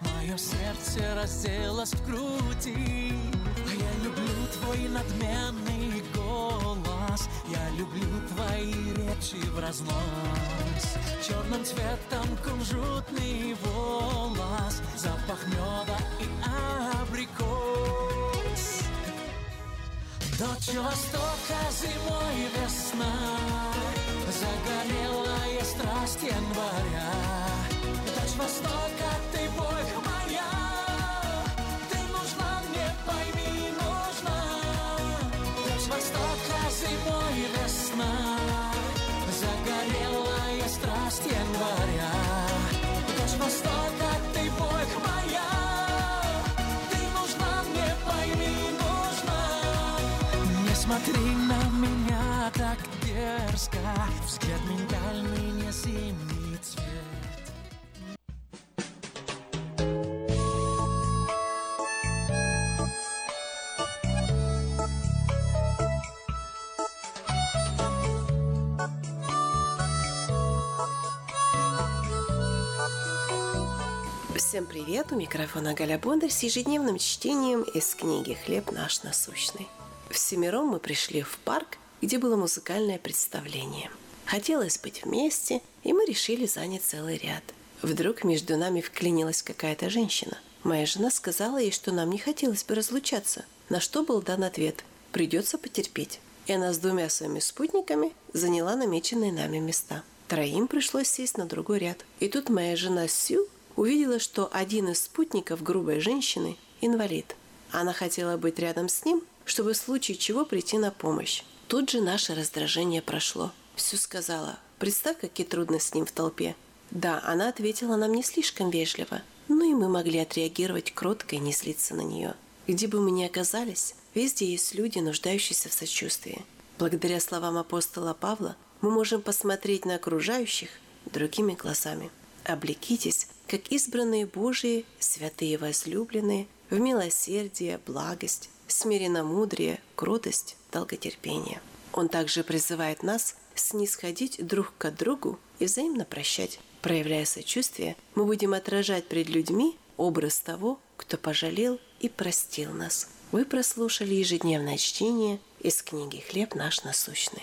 Мое сердце разделось в груди. Я люблю твой надменный голос. Я люблю твои речи в разнос. Черным цветом кунжутный волос. Запах меда и абрикос Дочь Востока зимой весна. Загорелая страсть января. Дочь Востока, смотри на меня так дерзко Взгляд миндальный, не зимний цвет Всем привет! У микрофона Галя Бондарь с ежедневным чтением из книги «Хлеб наш насущный». Всемиром мы пришли в парк, где было музыкальное представление. Хотелось быть вместе, и мы решили занять целый ряд. Вдруг между нами вклинилась какая-то женщина. Моя жена сказала ей, что нам не хотелось бы разлучаться, на что был дан ответ «придется потерпеть». И она с двумя своими спутниками заняла намеченные нами места. Троим пришлось сесть на другой ряд. И тут моя жена Сью увидела, что один из спутников грубой женщины – инвалид. Она хотела быть рядом с ним, чтобы в случае чего прийти на помощь. Тут же наше раздражение прошло. Сью сказала, представь, какие трудности с ним в толпе. Да, она ответила нам не слишком вежливо, но и мы могли отреагировать кротко и не злиться на нее. Где бы мы ни оказались, везде есть люди, нуждающиеся в сочувствии. Благодаря словам апостола Павла мы можем посмотреть на окружающих другими глазами. Облекитесь, как избранные Божии, святые возлюбленные, в милосердие, благость, смиренномудрие, кротость, долготерпение. Он также призывает нас снисходить друг к другу и взаимно прощать. Проявляя сочувствие, мы будем отражать пред людьми образ того, кто пожалел и простил нас. Вы прослушали ежедневное чтение из книги «Хлеб наш насущный».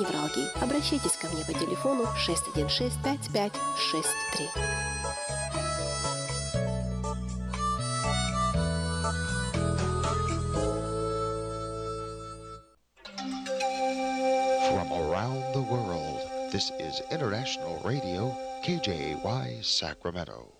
невралгии. Обращайтесь ко мне по телефону 616 5563. From around the world, this is International Radio, KJY Sacramento.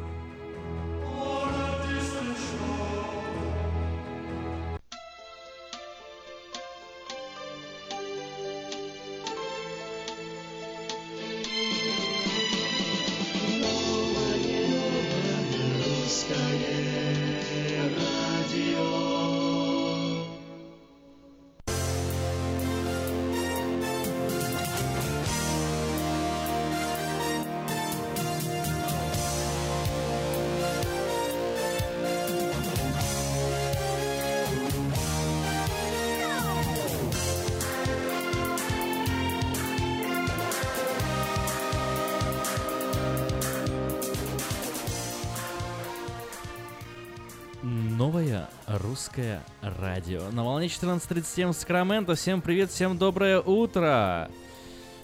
Русское радио. На волне 14.37 в Сакраменто. Всем привет, всем доброе утро.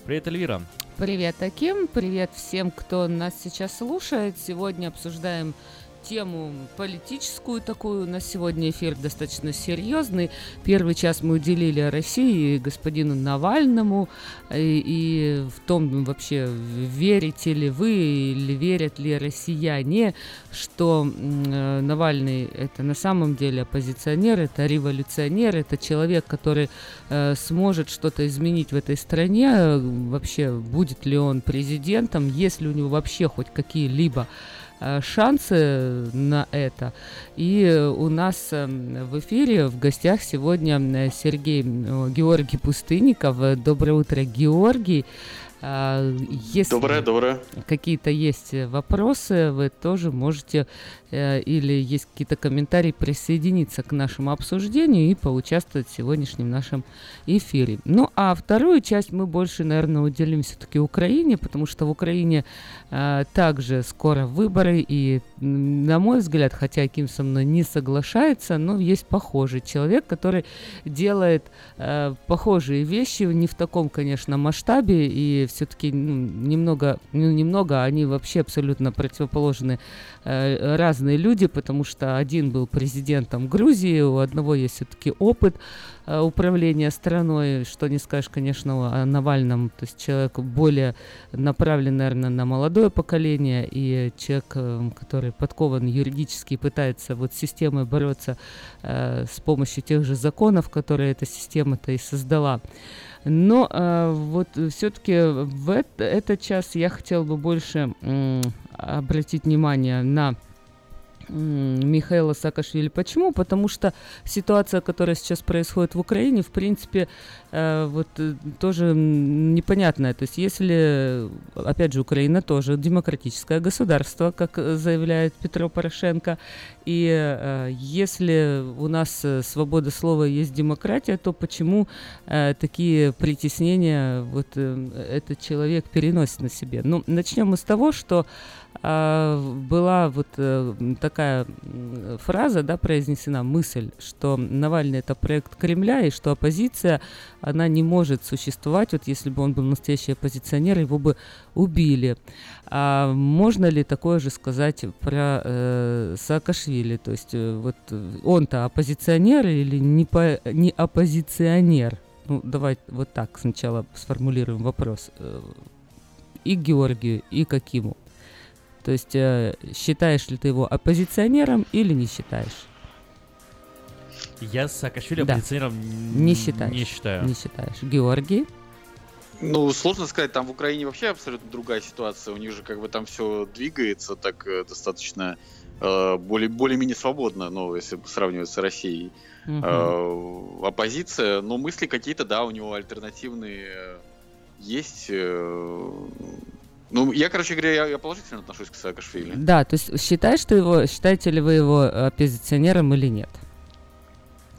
Привет, Эльвира. Привет, Аким. Привет всем, кто нас сейчас слушает. Сегодня обсуждаем тему политическую такую. У нас сегодня эфир достаточно серьезный. Первый час мы уделили России и господину Навальному и, и в том вообще верите ли вы или верят ли россияне, что э, Навальный это на самом деле оппозиционер, это революционер, это человек, который э, сможет что-то изменить в этой стране. Вообще будет ли он президентом, есть ли у него вообще хоть какие-либо шансы на это. И у нас э, в эфире в гостях сегодня э, Сергей э, Георгий Пустынников. Э, Доброе утро, Георгий. А, Если Доброе, доброе. какие-то есть вопросы, вы тоже можете э, или есть какие-то комментарии присоединиться к нашему обсуждению и поучаствовать в сегодняшнем нашем эфире. Ну а вторую часть мы больше, наверное, уделим все-таки Украине, потому что в Украине э, также скоро выборы и, на мой взгляд, хотя Ким со мной не соглашается, но есть похожий человек, который делает э, похожие вещи, не в таком, конечно, масштабе и все-таки немного, ну, немного, они вообще абсолютно противоположны э, разные люди, потому что один был президентом Грузии, у одного есть все-таки опыт э, управления страной, что не скажешь, конечно, о Навальном, то есть человек более направлен, наверное, на молодое поколение, и человек, э, который подкован юридически и пытается вот системой бороться э, с помощью тех же законов, которые эта система-то и создала. Но э, вот все-таки в эт- этот час я хотел бы больше м, обратить внимание на Михаила Саакашвили. Почему? Потому что ситуация, которая сейчас происходит в Украине, в принципе, э, вот э, тоже непонятная. То есть если, опять же, Украина тоже демократическое государство, как заявляет Петро Порошенко, и э, если у нас свобода слова есть демократия, то почему такие притеснения вот этот человек переносит на себе? Ну, начнем мы с того, что была вот э, такая фраза, да, произнесена, мысль, что Навальный это проект Кремля, и что оппозиция, она не может существовать, вот если бы он был настоящий оппозиционер, его бы убили. А можно ли такое же сказать про э, Саакашвили? То есть э, вот э, он-то оппозиционер или не, по, не оппозиционер? Ну, давай вот так сначала сформулируем вопрос. И Георгию, и к Акиму. То есть э, считаешь ли ты его оппозиционером или не считаешь? Я Саакашвили Да. оппозиционером Не считаешь. Не считаю. Не считаешь. Георгий? Ну, сложно сказать, там в Украине вообще абсолютно другая ситуация. У них же как бы там все двигается так э, достаточно э, более, более-менее свободно, ну, если сравнивать с Россией. Мгм. Э, оппозиция, но мысли какие-то, да, у него альтернативные э, есть. э, ну, я, короче говоря, я, я положительно отношусь к Саакашвили. Да, то есть считаешь ты его, считаете ли вы его оппозиционером или нет?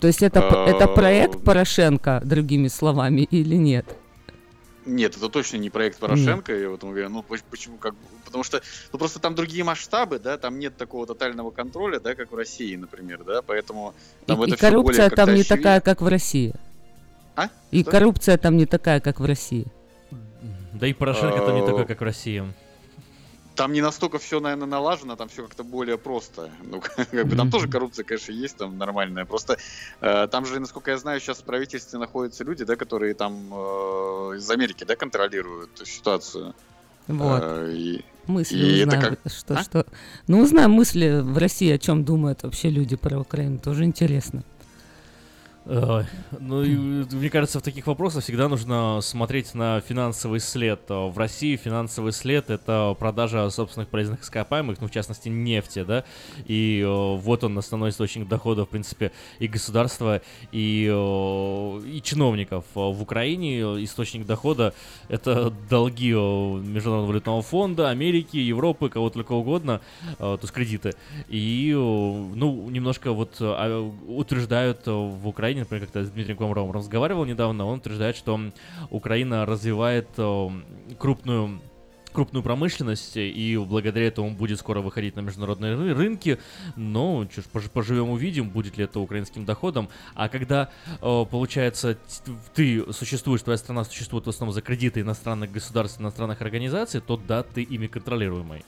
То есть это, это Э, проект Порошенко, другими словами, или нет? Нет, это точно не проект Порошенко, я в этом уверен. Ну, поч- почему как Потому что, ну, просто там другие масштабы, да, там нет такого тотального контроля, да, как в России, например, да, поэтому И, там и это более коррупция как-то там не очевидно. такая, как в России. А? И Что? коррупция там не такая, как в России. Да и Порошенко там не Э, такой, как в России. Там не настолько все, наверное, налажено, там все как-то более просто. Ну, как бы там тоже коррупция, конечно, есть там нормальная. Просто э, там же, насколько я знаю, сейчас в правительстве находятся люди, да, которые там э, из Америки, да, контролируют ситуацию. Вот. Э, и- Мысли и это узнаем, как- что, А? что... Ну, узнаем мысли в России, о чем думают вообще люди про Украину. Тоже интересно. Ну, и, мне кажется, в таких вопросах всегда нужно смотреть на финансовый след. Э, В России финансовый след — это продажа собственных полезных ископаемых, ну, в частности, нефти, да, и э, вот он основной источник дохода, в принципе, и государства, и, э, и чиновников. Э, В Украине э, источник дохода — это долги э, Международного валютного фонда, Америки, Европы, кого только угодно, э, то есть кредиты. И, э, ну, немножко вот э, а, утверждают э, в Украине, например, как-то с Дмитрием Комаровым разговаривал недавно, он утверждает, что Украина развивает э, крупную крупную промышленность, и благодаря этому будет скоро выходить на международные ры- рынки, но чё ж, пож- поживем увидим, будет ли это украинским доходом. А когда, э, получается, ты существуешь, твоя страна существует в основном за кредиты иностранных государств, иностранных организаций, то да, ты ими контролируемый.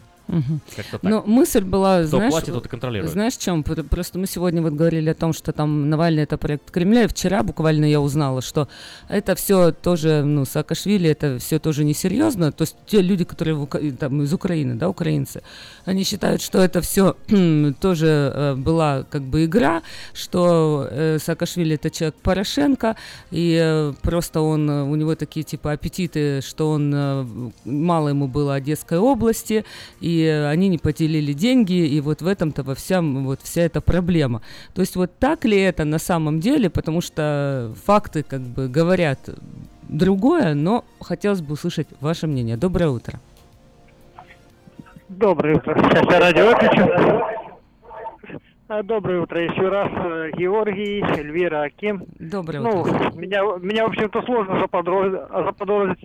Но мысль была, Кто знаешь, платит, тот и контролирует. знаешь, чем? Пр- Просто мы сегодня вот говорили о том, что там Навальный это проект Кремля, и вчера буквально я узнала, что это все тоже, ну, Саакашвили, это все тоже несерьезно. То есть те люди, которые в там, из Украины, да, украинцы, они считают, что это все тоже э, была как бы игра, что э, Саакашвили это человек Порошенко, и э, просто он, э, у него такие типа аппетиты, что он, э, мало ему было Одесской области, и они не поделили деньги, и вот в этом-то во всем вот вся эта проблема. То есть вот так ли это на самом деле, потому что факты как бы говорят другое, но хотелось бы услышать ваше мнение. Доброе утро. Доброе утро. Сейчас я радио выключу. А, Доброе утро еще раз, э, Георгий, Эльвира, Аким. Доброе ну, утро. Меня, меня, в общем-то, сложно заподозрить, заподозрить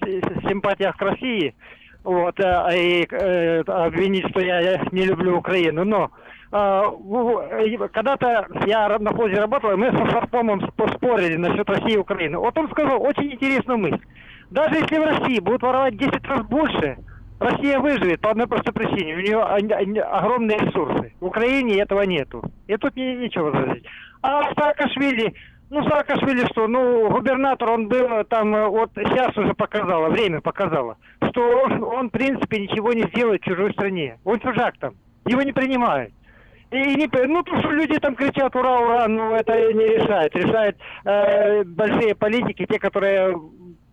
симпатиях к России, вот, э, и э, обвинить, что я не люблю Украину, но э, когда-то я на флоте работал, и мы со Сарпомом сп- спорили насчет России и Украины. Вот он сказал очень интересную мысль. Даже если в России будут воровать 10 раз больше, Россия выживет по одной простой причине. У нее огромные ресурсы. В Украине этого нету. И тут не, нечего возразить. А Саакашвили, ну Саакашвили что, ну губернатор, он был там, э, вот сейчас уже показало, время показало, что он, он в принципе ничего не сделает в чужой стране. Он чужак там, его не принимают. И не, п- ну, то, что люди там кричат «Ура, ура!», ну, это не решает. Решают э, большие политики, те, которые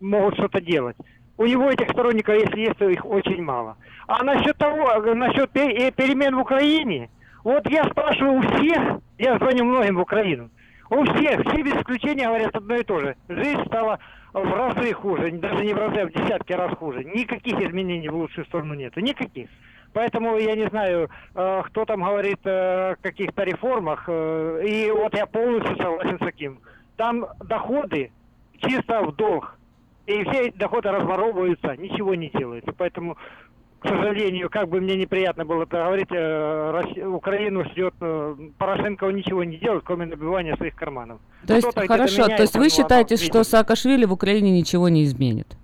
могут что-то делать. У него этих сторонников, если есть, то их очень мало. А насчет того, э, насчет э, перемен в Украине, вот я спрашиваю у всех, я звоню многим в Украину, у всех, все без исключения говорят одно и то же. Жизнь стала в разы хуже, даже не в разы, а в десятки раз хуже. Никаких изменений в лучшую сторону нету, никаких. Поэтому я не знаю, э, кто там говорит э, о каких-то реформах, э, и вот я полностью согласен с таким. Там доходы чисто в долг, и все эти доходы разворовываются, ничего не делается. Поэтому, к сожалению, как бы мне неприятно было это говорить, э, Росси- Украину ждет, э, Порошенко ничего не делает, кроме набивания своих карманов. То есть, где-то хорошо, меняет, то есть вы ну, считаете, оно что. Саакашвили в Украине ничего не изменит?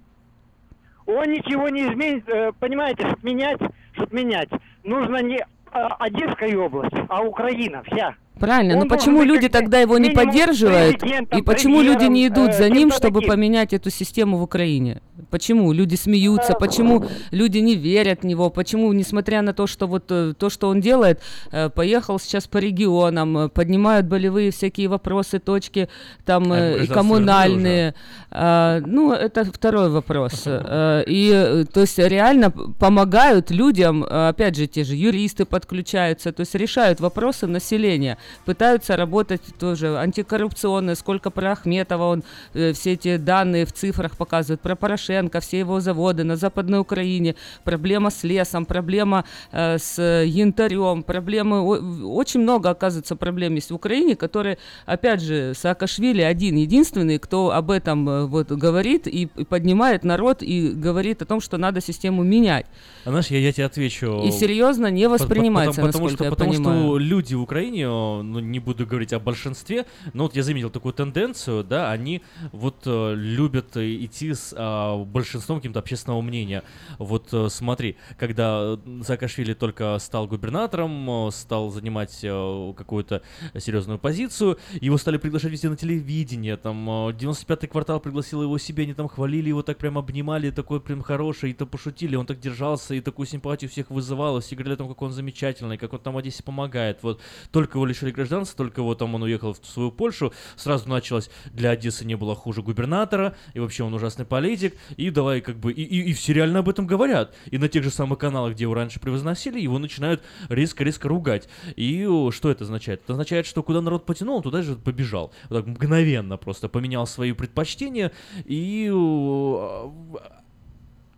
Он ничего не изменит, э, понимаете, чтобы менять, чтобы менять, нужно не Одесская область, а Украина вся. Правильно, но Он почему должен быть люди тогда его не поддерживают? И почему люди не идут э, за ним, чтобы поменять эту систему в Украине? Почему люди смеются? Почему люди не верят в него? Почему, несмотря на то, что вот э, то, что он делает, э, поехал сейчас по регионам, э, поднимают болевые всякие вопросы, точки там А э, и коммунальные. А, Ну, это второй вопрос. Э, И, э, то есть, реально помогают людям, э, опять же, те же юристы подключаются, то есть решают вопросы населения, пытаются работать тоже антикоррупционно, сколько про Ахметова он э, все эти данные в цифрах показывает, про Порошенко, все его заводы на Западной Украине, проблема с лесом, проблема э, с янтарем, проблемы, о- очень много, оказывается, проблем есть в Украине, которые, опять же, Саакашвили один, единственный, кто об этом э, вот говорит и, и поднимает народ и говорит о том, что надо систему менять. А знаешь, я, я тебе отвечу. И серьезно не воспринимается, потому, потому насколько что, я потому понимаю. что люди в Украине, э, ну не буду говорить о большинстве, но вот я заметил такую тенденцию, да, они вот э, любят э, идти с а, большинством каким-то общественного мнения. Вот э, смотри, когда э, Саакашвили только стал губернатором, э, стал занимать э, какую-то серьезную позицию, его стали приглашать везде на телевидение, там э, 95-й квартал пригласил его себе, они там хвалили его, так прям обнимали, такой прям хороший, и то пошутили, он так держался, и такую симпатию всех вызывал, и все говорили о том, как он замечательный, как он там Одессе помогает. Вот только его лишили гражданства, только вот там он уехал в свою Польшу, сразу началось, для Одессы не было хуже губернатора, и вообще он ужасный политик, и давай как бы, и, и, и все реально об этом говорят. И на тех же самых каналах, где его раньше превозносили, его начинают резко-резко ругать. И что это означает? Это означает, что куда народ потянул, туда же побежал. Вот так мгновенно просто поменял свои предпочтения и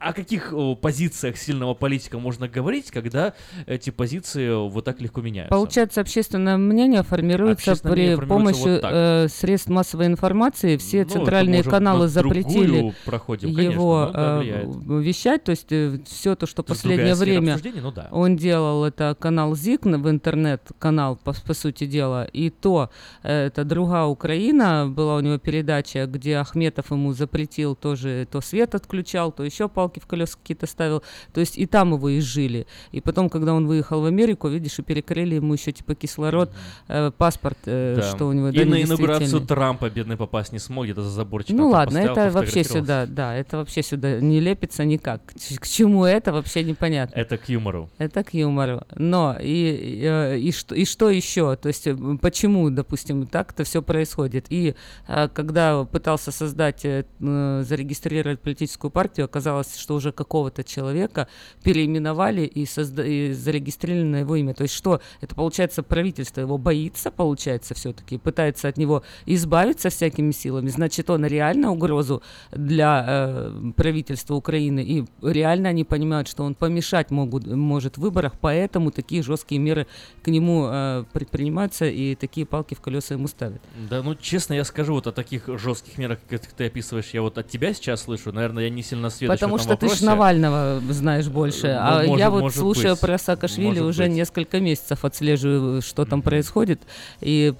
о, каких позициях сильного политика можно говорить, когда эти позиции о, вот так легко меняются? Получается, общественное мнение формируется Общественное при мнение формируется помощи вот так. э, средств массовой информации. Все Ну, центральные каналы на запретили проходим, его э, вещать. То есть все то, что Это последнее время ну да. он делал, это канал ЗИК в интернет-канал, по, по сути дела. И то, э, это другая Украина, была у него передача, где Ахметов ему запретил тоже, то свет отключал, то еще палки в колеса какие-то ставил. То есть и там его изжили. И потом, когда он выехал в Америку, видишь, и перекрыли ему еще типа кислород, э, паспорт, э, Да. что у него И да, на инаугурацию. Трампа бедный попасть не смог, где-то за заборчиком. Ну ладно, это вообще сюда, да, это вообще сюда не лепится никак. К, чему это вообще непонятно. Это к юмору. Это к юмору. Но и, и, э, и, что, и что еще? То есть м, почему, допустим, так-то все происходит? И э, когда пытался создать, э, зарегистрировать политическую партию, оказалось, что уже какого-то человека переименовали и, созда- и зарегистрировали на его имя. То есть что? Это получается правительство его боится, получается, все-таки, пытается от него избавиться всякими силами. Значит, он реально угрозу для э, правительства Украины. И реально они понимают, что он помешать могут, может в выборах, поэтому такие жесткие меры к нему э, предпринимаются и такие палки в колеса ему ставят. Да, ну честно я скажу, вот о таких жестких мерах, как ты описываешь, я вот от тебя сейчас слышу, наверное, я не сильно сведущ Потому в что ты ж вопросе. Навального знаешь больше. Ну, а может- я вот может слушая быть. про Саакашвили Может уже быть. несколько месяцев отслеживаю, что там происходит. И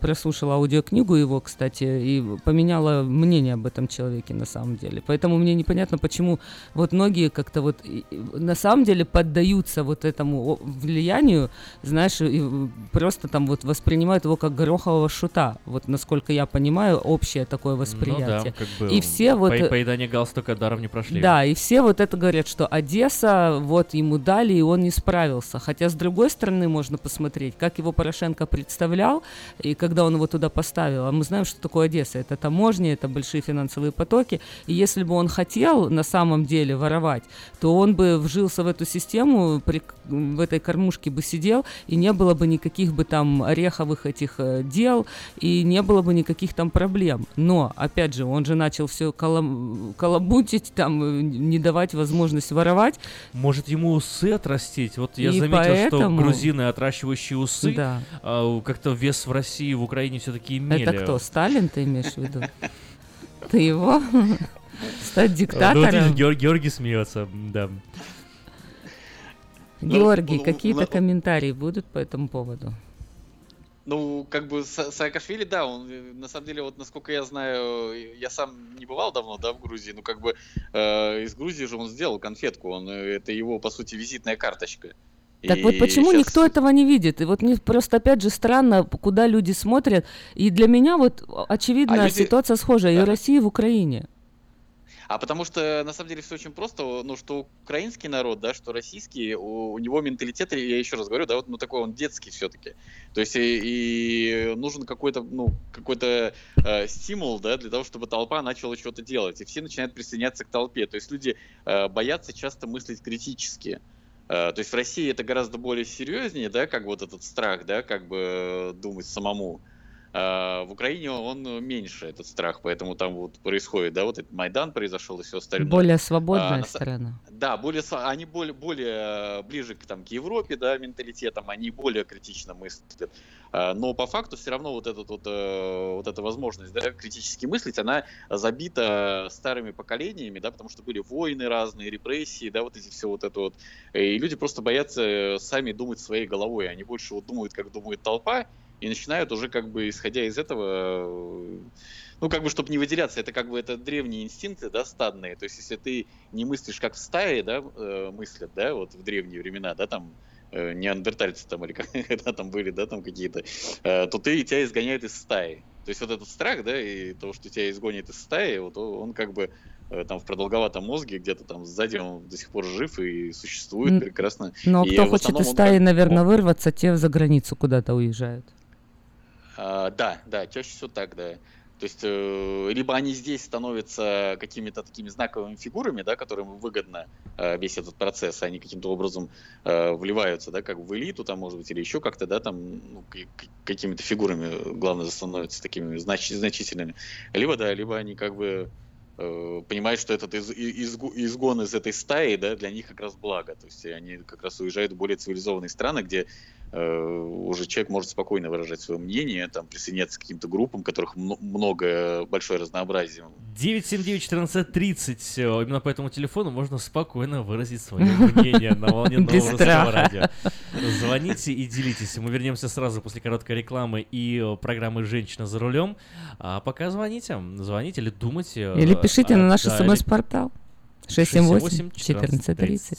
прослушала аудиокнигу его, кстати, и поменяла мнение об этом человеке на самом деле. Поэтому мне непонятно, почему вот многие как-то вот на самом деле поддаются вот этому влиянию, знаешь, и просто там вот воспринимают его как горохового шута. Вот насколько я понимаю, общее такое восприятие. Ну да, как бы и все вот... по- э, поедание галстука даром не прошли. Да, и все вот это говорят, что Одесса, вот ему дали, и он не справился. Хотя, с другой стороны, можно посмотреть, как его Порошенко представлял, и когда он его туда поставил. А мы знаем, что такое Одесса. Это таможни, это большие финансовые потоки. И если бы он хотел на самом деле воровать, то он бы вжился в эту систему, при- в этой кормушке бы сидел, и не было бы никаких бы там ореховых этих э, дел, и не было бы никаких там проблем. Но, опять же, он же начал все колобутить, там, э, не давать возможность воровать. Может ему усы отрастить? Вот я И заметил, поэтому- что грузины, отращивающие усы, Да. а, как-то вес в России, в Украине все-таки имели. Это кто? Сталин ты имеешь в виду? Ты его? Стать Ну, вот диктатором? Георгий смеется, да. Георгий, ну, какие-то ну, комментарии будут по этому поводу? Ну, как бы Са- Саакашвили, да, он э, на самом деле, вот насколько я знаю, э, я сам не бывал давно, да, в Грузии, ну как бы э, из Грузии же он сделал конфетку, он э, это его по сути визитная карточка. Так вот И почему щас- никто этого не видит? И вот мне просто опять же странно, куда люди смотрят. И для меня вот очевидно А люди- ситуация схожая и в. России, и в Украине. А потому что на самом деле все очень просто, ну что украинский народ, да, что российский, у, у него менталитет, я еще раз говорю, да, вот ну такой он детский все-таки. То есть и, и нужен какой-то, ну какой-то э, стимул, да, для того, чтобы толпа начала что-то делать, и все начинают присоединяться к толпе. То есть люди э, боятся часто мыслить критически. Э, то есть в России это гораздо более серьезнее, да, как вот этот страх, да, как бы э, думать самому. А в Украине он меньше, этот страх, поэтому там вот происходит, да, вот этот Майдан произошел и все остальное. Более А, свободная на са- страна. Да, более, они более, более э, ближе к, там, к Европе, да, менталитетом, они более критично мыслят. А, Но по факту все равно вот, этот, вот, э, вот эта возможность да, критически мыслить, она забита старыми поколениями, да, потому что были войны разные, репрессии, да, вот эти все вот это вот. И люди просто боятся э, сами думать своей головой, они больше вот думают, как думает толпа, и начинают уже как бы исходя из этого, э, ну как бы чтобы не выделяться, это как бы это древние инстинкты, да, стадные. То есть если ты не мыслишь как в стае, да, э, мыслят, да, вот в древние времена, да, там э, неандертальцы там или когда там были, да, там какие-то, то ты тебя изгоняют из стаи. То есть вот этот страх, да, и то, что тебя изгонят из стаи, вот он как бы там в продолговатом мозге где-то там сзади он до сих пор жив и существует прекрасно. Но И кто хочет из стаи, как- наверное, вырваться, те за границу куда-то уезжают. А, да, да, чаще всего так, да. То есть, э, либо они здесь становятся какими-то такими знаковыми фигурами, да, которым выгодно э, весь этот процесс, они каким-то образом э, вливаются, да, как в элиту, там, может быть, или еще как-то, да, там, ну, какими-то фигурами, главное, становятся такими знач- значительными. Либо, да, либо они как бы э, понимают, что этот из- и- изгу- изгон из этой стаи, да, для них как раз благо. То есть они как раз уезжают в более цивилизованные страны, где уже человек может спокойно выражать свое мнение, там, присоединяться к каким-то группам, которых мно- много, большое разнообразие. 979-1430. э, Именно по этому телефону можно спокойно выразить свое мнение на волне нового радио. Звоните и делитесь. Мы вернемся сразу после короткой рекламы и э, программы «Женщина за рулем». А пока звоните. Звоните или думайте. Или э, пишите а, на наш да, смс-портал 678-1430.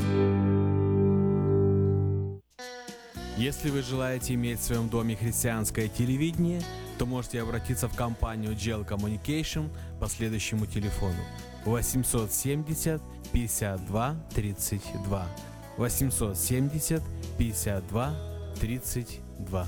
Если вы желаете иметь в своем доме христианское телевидение, то можете обратиться в компанию Gel Communication по следующему телефону. 870 52 32 870 52 32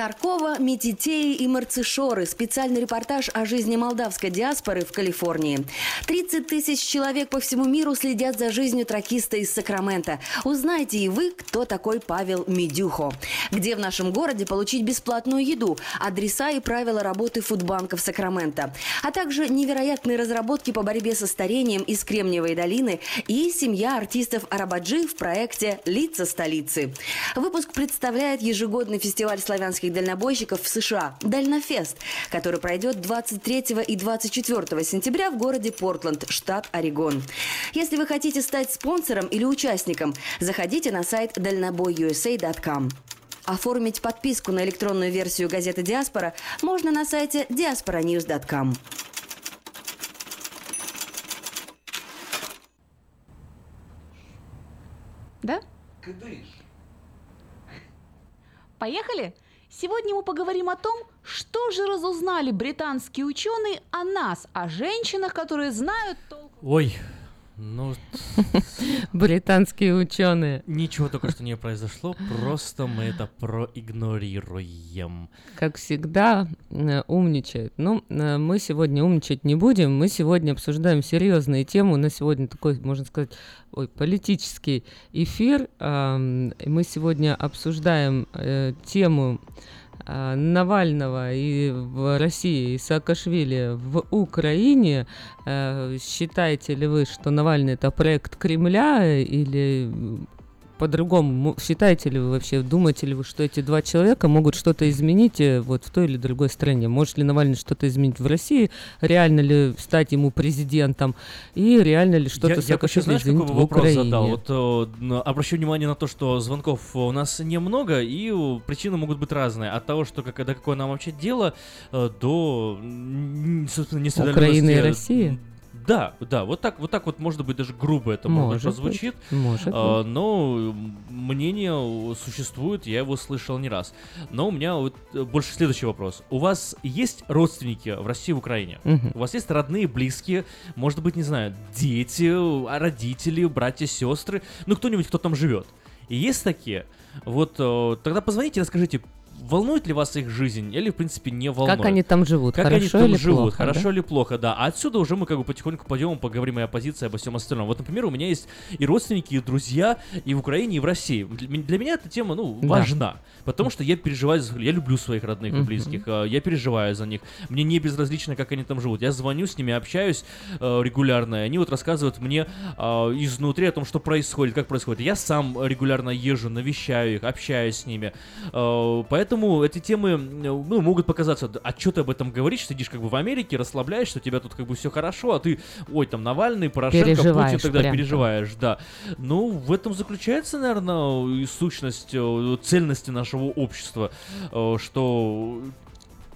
Саркова, Метитеи и Марцишоры. Специальный репортаж о жизни молдавской диаспоры в Калифорнии. 30 тысяч человек по всему миру следят за жизнью тракиста из Сакрамента. Узнайте и вы, кто такой Павел Медюхо. Где в нашем городе получить бесплатную еду, адреса и правила работы фудбанков Сакрамента. А также невероятные разработки по борьбе со старением из Кремниевой долины и семья артистов Арабаджи в проекте «Лица столицы». Выпуск представляет ежегодный фестиваль славянских дальнобойщиков в США «Дальнофест», который пройдет 23 и 24 сентября в городе Портленд, штат Орегон. Если вы хотите стать спонсором или участником, заходите на сайт дальнобойusa.com. Оформить подписку на электронную версию газеты «Диаспора» можно на сайте diasporanews.com. Да? Поехали? Сегодня мы поговорим о том, что же разузнали британские ученые о нас, о женщинах, которые знают толк. Ой, ну... Британские ученые. Ничего только что не произошло, просто мы это проигнорируем. Как всегда, э, умничают. Ну, э, мы сегодня умничать не будем, мы сегодня обсуждаем серьезные темы. На сегодня такой, можно сказать, ой, политический эфир. Мы сегодня обсуждаем э, тему Навального и в России, и Саакашвили в Украине. Э, Считаете ли вы, что Навальный это проект Кремля или по-другому? Считаете ли вы вообще, думаете ли вы, что эти два человека могут что-то изменить э, вот в той или другой стране? Может ли Навальный что-то изменить в России? Реально ли стать ему президентом? И реально ли что-то я, я Саакашвили знаешь, какой в вопрос Украине? задал? Вот э, обращу внимание на то, что звонков у нас немного, и причины могут быть разные. От того, что как, до какое нам вообще дело, э, до, собственно, несоединенности- Украины и России? Да, да, вот так, вот так вот, может быть, даже грубо это может Может прозвучит. быть, может А, быть. но мнение существует, я его слышал не раз. Но у меня вот э, больше следующий вопрос. У вас есть родственники в России и в Украине? Мгм. У вас есть родные, близкие, может быть, не знаю, дети, а, родители, братья, сестры, ну кто-нибудь, кто там живет? И есть такие? Вот э, тогда позвоните и расскажите, волнует ли вас их жизнь или, в принципе, не волнует? Как они там живут? Как они Хорошо там или живут? плохо, Хорошо да? или плохо, да. А отсюда уже мы как бы потихоньку пойдем, поговорим и о позиции, обо всем остальном. Вот, например, у меня есть и родственники, и друзья и в Украине, и в России. Для меня эта тема, ну, Да. важна. Потому что я переживаю, я люблю своих родных и близких, э, я переживаю за них. Мне не безразлично, как они там живут. Я звоню с ними, общаюсь э, регулярно, и они вот рассказывают мне э, изнутри о том, что происходит, как происходит. Я сам регулярно езжу, навещаю их, общаюсь с ними. Э, Поэтому эти темы, ну, могут показаться, «Да, а что ты об этом говоришь, сидишь как бы в Америке, расслабляешься, у тебя тут как бы все хорошо, а ты, ой, там Навальный, Порошенко, Путин, тогда прям переживаешь, да. Ну, в этом заключается, наверное, и сущность, э, цельности нашего общества, э, что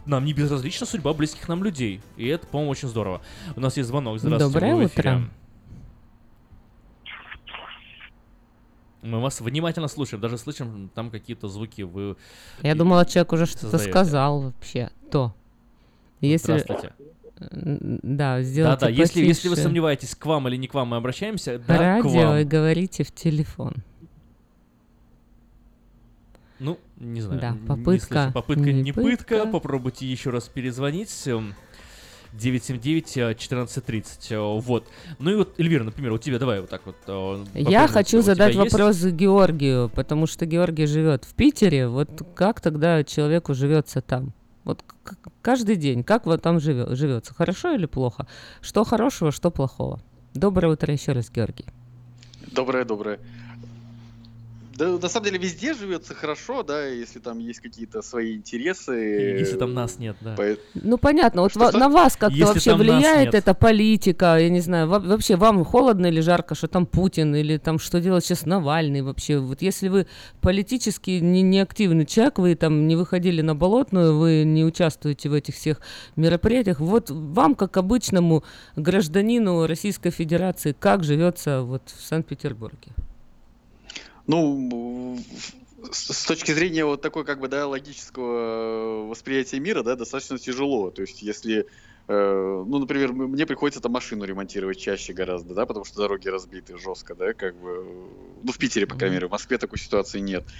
нам не безразлична судьба близких нам людей. И это, по-моему, очень здорово. У нас есть звонок. Здравствуйте. Доброе утро. Мы вас внимательно слушаем, даже слышим там какие-то звуки. Вы Я думала, человек уже что-то сказал вообще. То. Если... Здравствуйте. Да, сделайте Да-да, если, если вы сомневаетесь, к вам или не к вам мы обращаемся, да, к радио вам. и говорите в телефон. Ну, не знаю. Да, не попытка слышу. Попытка не не пытка. пытка. Попробуйте еще раз перезвонить. Эм, 979-1430. э, Вот. Ну и вот, Эльвира, например, у тебя давай вот так вот. э, Я хочу задать есть? вопрос Георгию, потому что Георгий живет в Питере. Вот как тогда человеку живется там? Вот каждый день, как вот там живе- живется? Хорошо или плохо? Что хорошего, что плохого? Доброе утро еще раз, Георгий. Доброе, доброе. Да, на самом деле везде живется хорошо, да, если там есть какие-то свои интересы. Если там нас нет, да. По- Ну понятно, вот Что- во- что? на вас как-то Если вообще влияет эта политика, я не знаю, во- вообще вам холодно или жарко, что там Путин, или там что делать сейчас Навальный вообще? Вот если вы политически не, не активный человек, вы там не выходили на болотную, вы не участвуете в этих всех мероприятиях, вот вам, как обычному гражданину Российской Федерации, как живется вот в Санкт-Петербурге? Ну, с точки зрения вот такой, как бы, да, логического восприятия мира, да, достаточно тяжело. То есть, если э, ну, например, мне приходится там машину ремонтировать чаще гораздо, да, потому что дороги разбиты жестко, да, как бы, ну, в Питере, по крайней мере, в Москве такой ситуации нет. Э,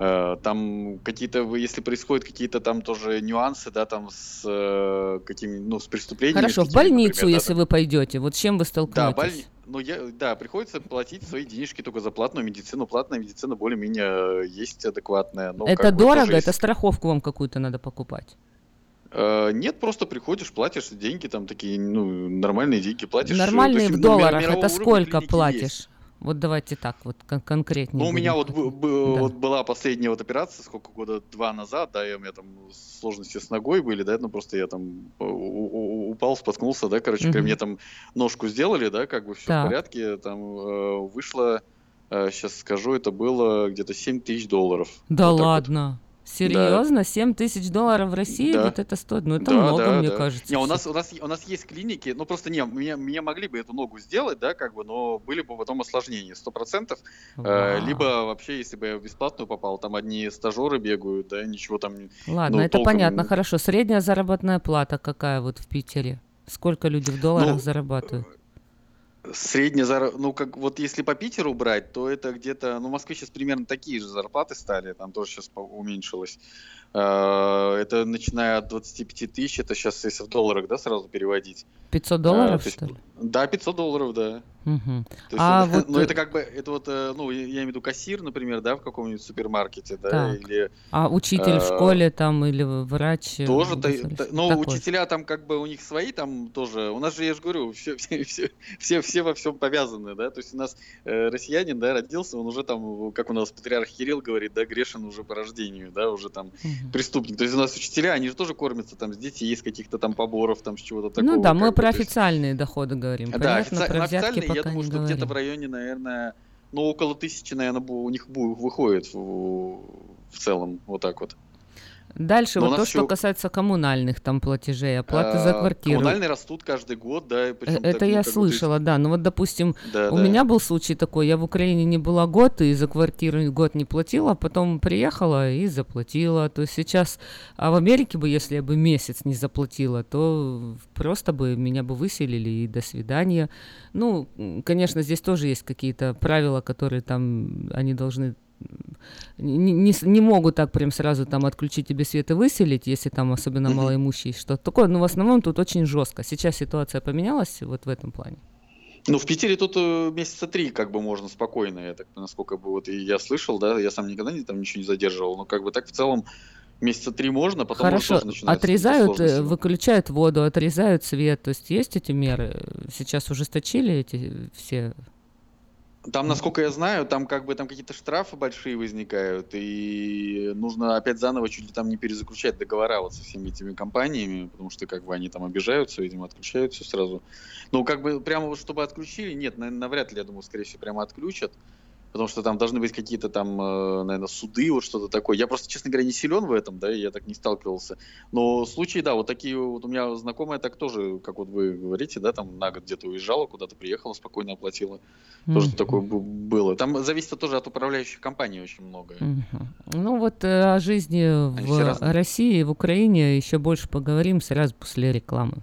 Там какие-то, если происходят какие-то там тоже нюансы, да, там с э, какими, ну, с преступлениями. Хорошо, в больницу, например, да, если вы пойдете, вот с чем вы да, столкнетесь? боль... ну, я, да, приходится платить свои денежки только за платную медицину. Платная медицина более-менее э, есть адекватная. но это как бы дорого, тоже это есть- страховку вам какую-то надо покупать. Э, Нет, просто приходишь, платишь деньги, там такие, ну, нормальные деньги платишь. э, Нормальные есть, в ну, долларах, это сколько платишь? есть. Вот давайте так, вот кон- конкретнее. Ну, у меня вот, б- б- Да. вот была последняя вот операция, сколько года два назад, да, и у меня там сложности с ногой были, да, ну просто я там упал, споткнулся, да, короче, говоря, мне там ножку сделали, да, как бы все Так. в порядке, там э, вышло, сейчас скажу, это было где-то 7 тысяч долларов. Да Вот так вот. Серьезно? 7 тысяч долларов в России? Да. Вот это стоит? Ну, это Да, много, да, мне да. кажется. Не, у нас, у, нас, у нас есть клиники, ну просто не, меня, меня могли бы эту ногу сделать, да, как бы, но были бы потом осложнения, сто процентов. Э, Вау. либо вообще, если бы я в бесплатную попал, там одни стажеры бегают, да, ничего там... не- Ладно, ну, это толком- понятно, хорошо. Средняя заработная плата какая вот в Питере? Сколько люди в долларах Ну, зарабатывают? Средняя зар... ну как вот если по Питеру брать, то это где-то, ну в Москве сейчас примерно такие же зарплаты стали, там тоже сейчас уменьшилось. Э, Это начиная от 25 тысяч, это сейчас если в долларах, да, сразу переводить. 500 Э, долларов, то есть, что ли? Да, 500 долларов, да. То есть А это, вот, ну, э, это как бы, это вот, э, ну, я имею в виду кассир, например, да, в каком-нибудь супермаркете, да, Так. или... А учитель в э, школе там или врач? э, Тоже, в та- та- ну, Такой. учителя там как бы у них свои там тоже. У нас же, я же говорю, все, все, все, все, все во всем повязаны, да. То есть у нас э, россиянин, да, родился, он уже там, как у нас патриарх Кирилл говорит, да, грешен уже по рождению, да, уже там преступник. То есть у нас учителя, они же тоже кормятся там с детей, с каких-то там поборов, там с чего-то такого. Ну да, мы про есть- официальные доходы говорим. Да, Понятно, офици- про на взятки официальные, я думаю, что где-то в районе, наверное, ну, около тысячи, наверное, у них выходит в, в целом, вот так вот. Дальше Но вот то, что ещё- касается коммунальных там платежей, оплаты за А, квартиру. Коммунальные растут каждый год, да, Это так, я слышала, да. Ну вот, допустим, Да, у да. меня был случай такой, я в Украине не была год, и за квартиру год не платила, а потом приехала и заплатила. То есть сейчас, а в Америке бы, если я бы месяц не заплатила, то просто бы меня бы выселили и до свидания. Ну, конечно, здесь тоже есть какие-то правила, которые там, они должны не, не не могут так прям сразу там отключить тебе свет и выселить, если там особенно малоимущий что-то такое. Но в основном тут очень жестко. Сейчас ситуация поменялась вот в этом плане. Ну, в Питере тут э, месяца три как бы можно спокойно, я так, насколько бы вот и я слышал, да, я сам никогда не, там ничего не задерживал, но как бы так в целом месяца три можно, потом Хорошо, тоже отрезают, э, выключают воду, отрезают свет. То есть есть эти меры? Сейчас ужесточили эти все? Там, насколько я знаю, там как бы там какие-то штрафы большие возникают, и нужно опять заново чуть ли там не перезаключать договора вот со всеми этими компаниями, потому что как бы они там обижаются, видимо, отключают все сразу. Ну, как бы прямо вот чтобы отключили, нет, на- навряд ли, я думаю, скорее всего, прямо отключат. Потому что там должны быть какие-то там, наверное, суды, вот что-то такое. Я просто, честно говоря, не силен в этом, да, я так не сталкивался. Но случаи, да, вот такие вот у меня знакомая так тоже, как вот вы говорите, да, там на год где-то уезжала, куда-то приехала, спокойно оплатила. Тоже Мгм. такое было. Там зависит тоже от управляющих компаний очень многое. Мгм. Ну вот э, о жизни Они в. России и в Украине еще больше поговорим сразу после рекламы.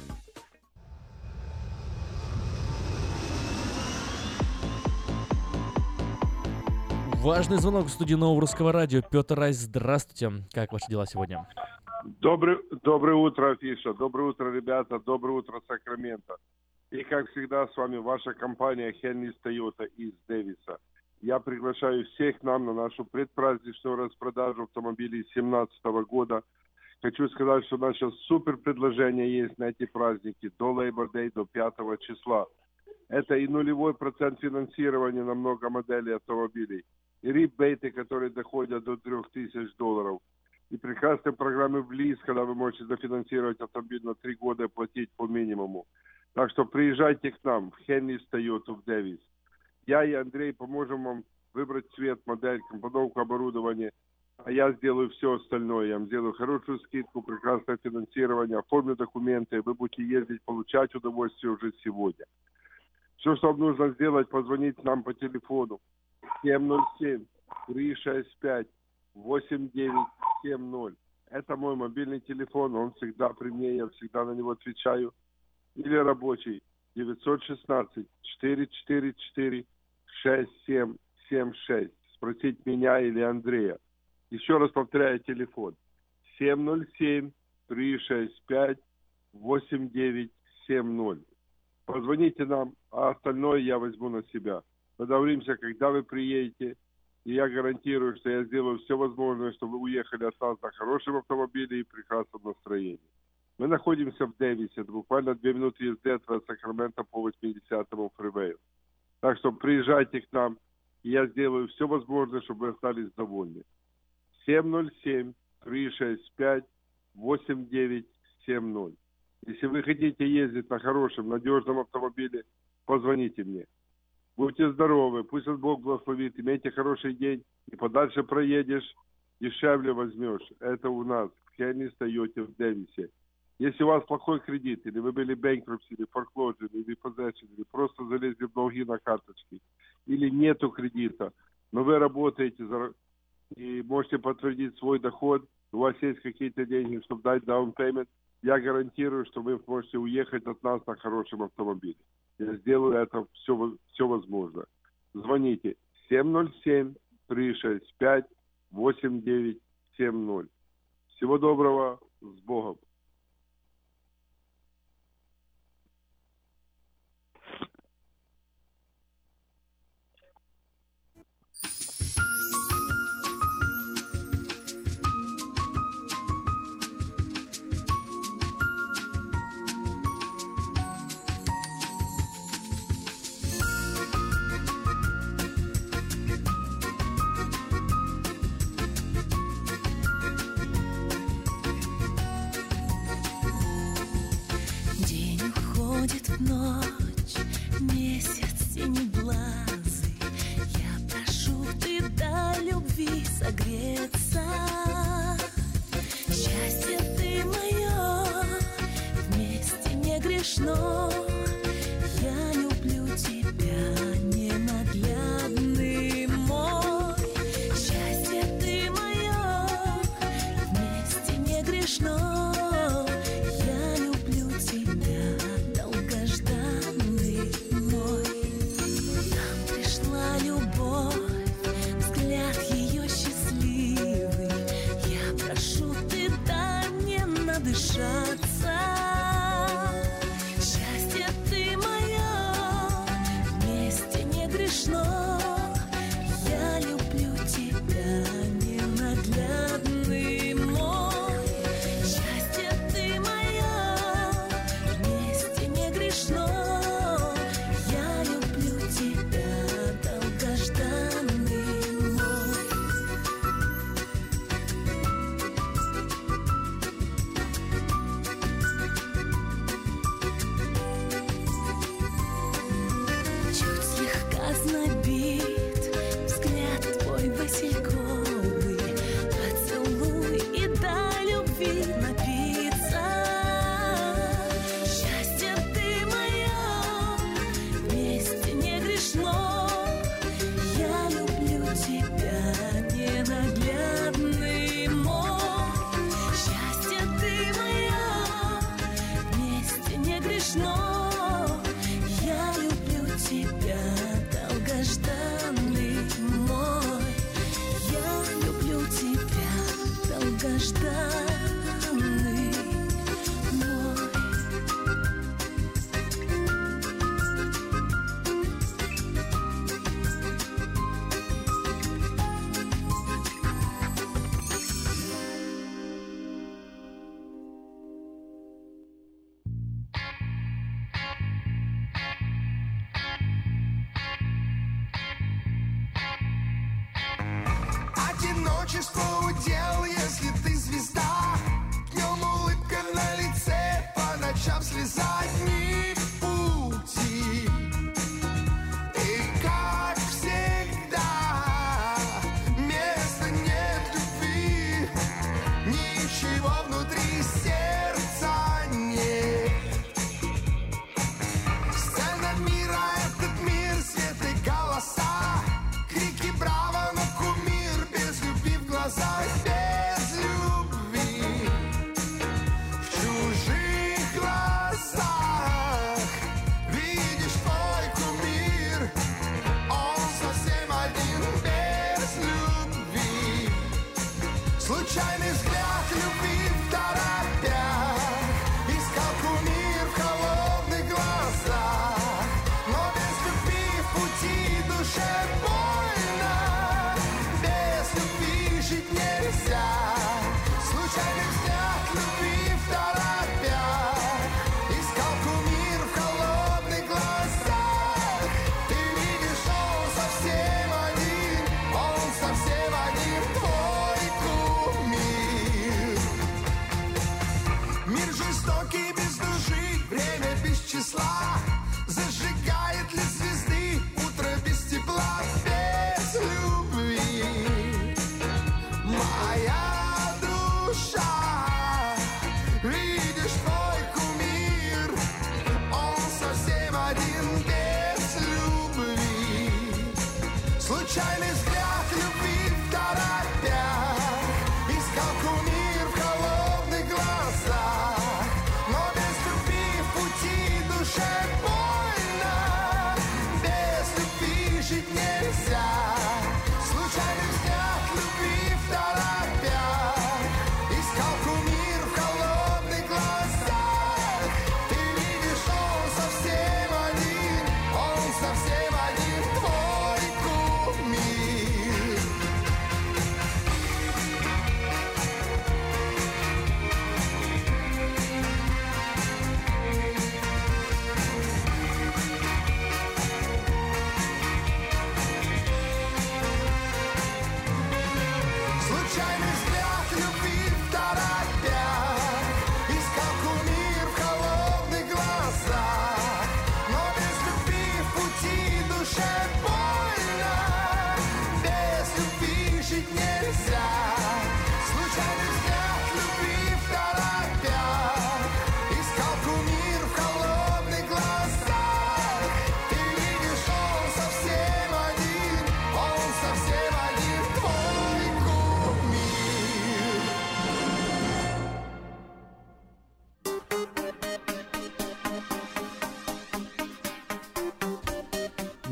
Важный звонок в студии Нового Русского Радио. Петр Райс, здравствуйте. Как ваши дела сегодня? Добрый, доброе утро, Афиша. Доброе утро, ребята. Доброе утро, Сакраменто. И, как всегда, с вами ваша компания Хеннис Тойота из Дэвиса. Я приглашаю всех нам на нашу предпраздничную распродажу автомобилей 2017 года. Хочу сказать, что сейчас супер предложение есть на эти праздники до Labor Day, до 5 числа. Это и нулевой процент финансирования на много моделей автомобилей, ребейты, которые доходят до 3000 долларов, и прекрасные программы в ЛИС, когда вы можете дофинансировать автомобиль на три года и платить по минимуму. Так что приезжайте к нам в Хеннис Тойоту в Дэвис. Я и Андрей поможем вам выбрать цвет, модель, компоновку оборудования, а я сделаю все остальное. Я вам сделаю хорошую скидку, прекрасное финансирование, оформлю документы, вы будете ездить, получать удовольствие уже сегодня. Все, что вам нужно сделать, позвонить нам по телефону 707-365-8970. Это мой мобильный телефон, он всегда при мне, я всегда на него отвечаю. Или рабочий 916-444-6776. Спросить меня или Андрея. Еще раз повторяю телефон. 707-365-8970. Позвоните нам, а остальное я возьму на себя. Договоримся, когда вы приедете, и я гарантирую, что я сделаю все возможное, чтобы вы уехали нас на хорошем автомобиле и прекрасном настроении. Мы находимся в Дэвисе, буквально две минуты езды от Сакрамента по 80-му фривею. Так что приезжайте к нам, и я сделаю все возможное, чтобы вы остались довольны. 707-365-8970. Если вы хотите ездить на хорошем, надежном автомобиле, позвоните мне. Будьте здоровы, пусть вас Бог благословит, имейте хороший день, и подальше проедешь, дешевле возьмешь. Это у нас в Хенни Тойоте в Дэвисе. Если у вас плохой кредит, или вы были bankruptcy, или foreclosure, или possession, или просто залезли в долги на карточки, или нету кредита, но вы работаете и можете подтвердить свой доход, у вас есть какие-то деньги, чтобы дать down payment, я гарантирую, что вы можете уехать от нас на хорошем автомобиле. Я сделаю это все, все возможно. Звоните 707-365-8970. Всего доброго, с Богом.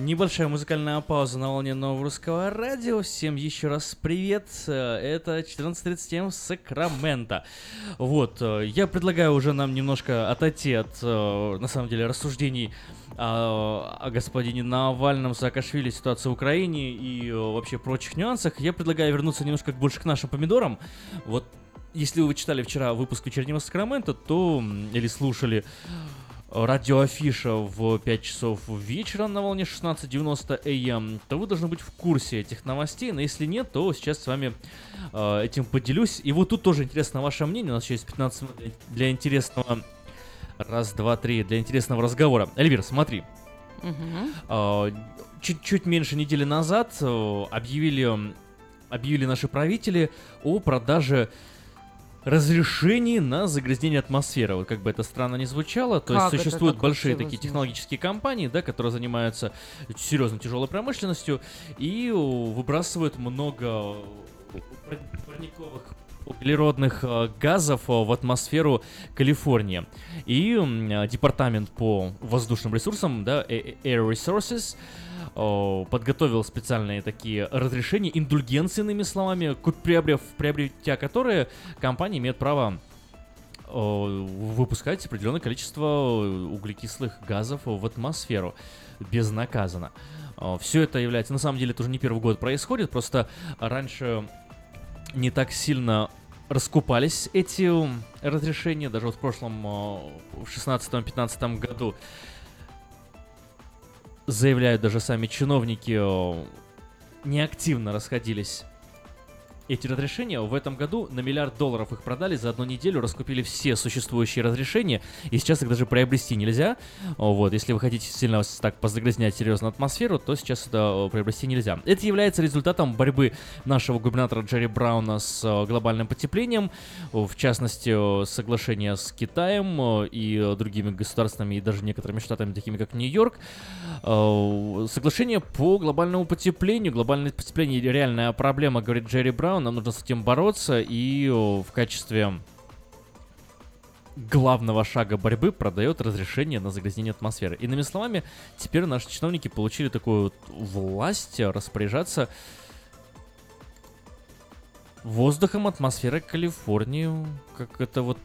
Небольшая музыкальная пауза на волне нового русского радио. Всем еще раз привет. Это 14.37 Сакраменто. Вот, э, я предлагаю уже нам немножко отойти от, э, на самом деле, рассуждений о, о господине Навальном, Саакашвили, ситуации в Украине и э, вообще прочих нюансах. Я предлагаю вернуться немножко больше к нашим помидорам. Вот, если вы читали вчера выпуск вечернего Сакрамента, то, или слушали радиоафиша в 5 часов вечера на волне 16.90 АМ, то вы должны быть в курсе этих новостей, но если нет, то сейчас с вами э, этим поделюсь. И вот тут тоже интересно ваше мнение, у нас еще есть 15 минут для- интересного... Раз, два, три, для интересного разговора. Эльвир, смотри. Мгм. А, Чуть-чуть меньше недели назад э, объявили, объявили наши правители о продаже разрешений на загрязнение атмосферы. Вот как бы это странно не звучало, то Как есть существуют большие такие возможно? технологические компании, да, которые занимаются серьезно тяжелой промышленностью и выбрасывают много пар- парниковых углеродных э, газов э, в атмосферу Калифорнии. И э, департамент по воздушным ресурсам, да, Air Resources, подготовил специальные такие разрешения, индульгенции, иными словами, приобрев, приобретя которые компания имеет право выпускать определенное количество углекислых газов в атмосферу безнаказанно. Все это является, на самом деле, это уже не первый год происходит, просто раньше не так сильно раскупались эти разрешения, даже вот в прошлом, в 16-15 году заявляют даже сами чиновники, неактивно расходились эти разрешения. В этом году на миллиард долларов их продали, за одну неделю раскупили все существующие разрешения, и сейчас их даже приобрести нельзя. Вот, если вы хотите сильно так позагрязнять серьезно атмосферу, то сейчас это э, приобрести нельзя. Это является результатом борьбы нашего губернатора Джерри Брауна с э, глобальным потеплением, в частности, э, соглашение с Китаем и другими государствами, и даже некоторыми штатами, такими как Нью-Йорк. Соглашение по глобальному потеплению. Глобальное потепление реальная проблема, говорит Джерри Браун. Нам нужно с этим бороться. И э, в качестве главного шага борьбы продает разрешение на загрязнение атмосферы. Иными словами, теперь наши чиновники получили такую вот власть распоряжаться воздухом атмосферы Калифорнии. Как это вот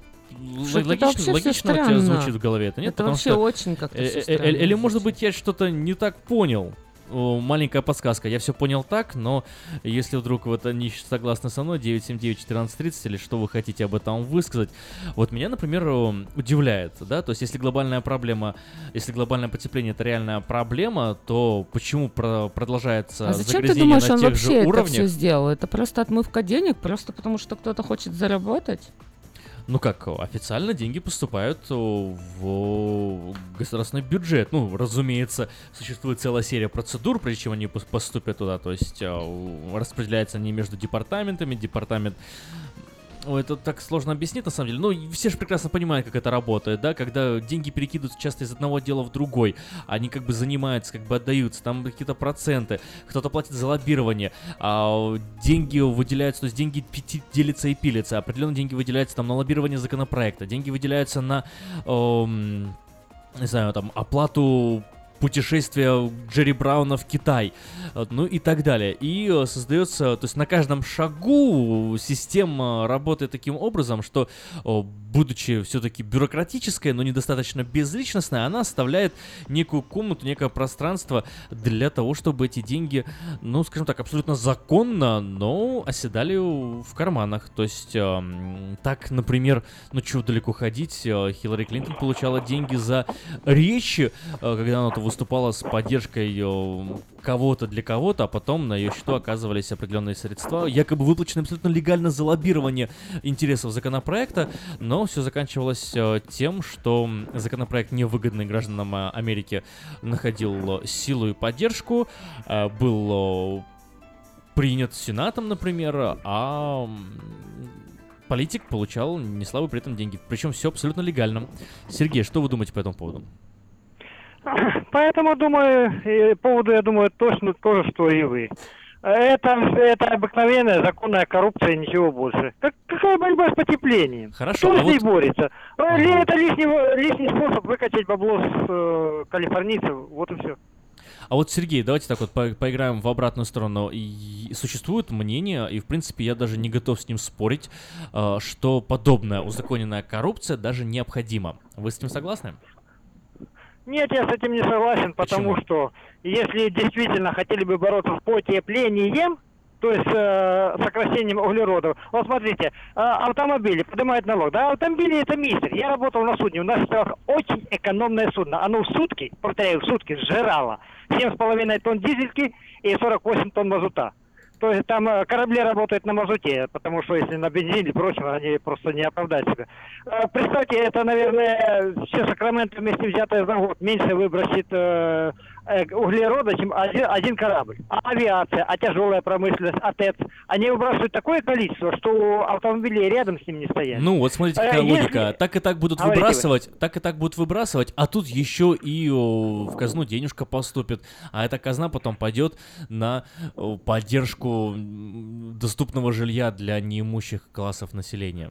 Что логично, логично у тебя звучит в голове? Это нет? Это Потому вообще что- очень как-то Э, э, э, Или, может быть, я что-то не так понял. Маленькая подсказка. Я все понял так, но если вдруг вы это не согласны со мной, 979-1430, или что вы хотите об этом высказать, вот меня, например, удивляет, да, то есть если глобальная проблема, если глобальное потепление это реальная проблема, то почему про- продолжается А зачем ты думаешь, на он тех вообще же это все сделал? Это просто отмывка денег, просто потому что кто-то хочет заработать? Ну как, официально деньги поступают в государственный бюджет. Ну, разумеется, существует целая серия процедур, прежде чем они пос- поступят туда. То есть у- распределяются они между департаментами. Департамент Ой, это так сложно объяснить, на самом деле. Ну, все же прекрасно понимают, как это работает, да, когда деньги перекидываются часто из одного отдела в другой, они как бы занимаются, как бы отдаются, там какие-то проценты, кто-то платит за лоббирование, а деньги выделяются, то есть деньги делятся и пилятся, определенные деньги выделяются там на лоббирование законопроекта, деньги выделяются на, эм, не знаю, там, оплату путешествия Джерри Брауна в Китай, э, ну и так далее. И э, создается, то есть на каждом шагу система работает таким образом, что, э, будучи все-таки бюрократической, но недостаточно безличностной, она оставляет некую комнату, некое пространство для того, чтобы эти деньги, ну, скажем так, абсолютно законно, но оседали в карманах. То есть, эм, так, например, ну, чего далеко ходить, э, Хиллари Клинтон получала деньги за речи, э, когда она выступала с поддержкой э, кого-то для кого-то, а потом на ее счету оказывались определенные средства, якобы выплачены абсолютно легально за лоббирование интересов законопроекта, но все заканчивалось э, тем, что законопроект невыгодный гражданам э, Америки находил силу и поддержку, был принят Сенатом, например, а политик получал неслабые при этом деньги. Причем все абсолютно легально. Сергей, что вы думаете по этому поводу? Поэтому, думаю, поводу, я думаю, точно то же, что и вы. Это, это обыкновенная законная коррупция, ничего больше. Как, какая борьба с потеплением? Хорошо, Кто а с ней вот- борется? А, ли- Это лишний, лишний способ выкачать бабло с э, калифорнийцев, вот и все. А вот, Сергей, давайте так вот по- поиграем в обратную сторону. И существует мнение, и в принципе я даже не готов с ним спорить, э, что подобная узаконенная коррупция даже необходима. Вы с этим согласны? Нет, я с этим не согласен, потому что если действительно хотели бы бороться с потеплением, то есть э, сокращением углеродов. Вот смотрите, э, автомобили поднимают налог. Да, автомобили это мистер. Я работал на судне. У нас это очень экономное судно. Оно в сутки, повторяю, в сутки сжирало 7,5 тонн дизельки и 48 тонн мазута. То есть там э, корабли работают на мазуте, потому что если на бензине и они просто не оправдают себя. Э, Представьте, это, наверное, все Сакраменто вместе взятое за год меньше выбросит э, углерода, чем один, один корабль. А авиация, а тяжелая промышленность, а ТЭЦ, они выбрасывают такое количество, что автомобили рядом с ним не стоят. Ну, вот смотрите, Э, какая если- логика. Так и так будут Говорите вы. выбрасывать, так и так будут выбрасывать, а тут еще и о, в казну денежка поступит. А эта казна потом пойдет на поддержку доступного жилья для неимущих классов населения.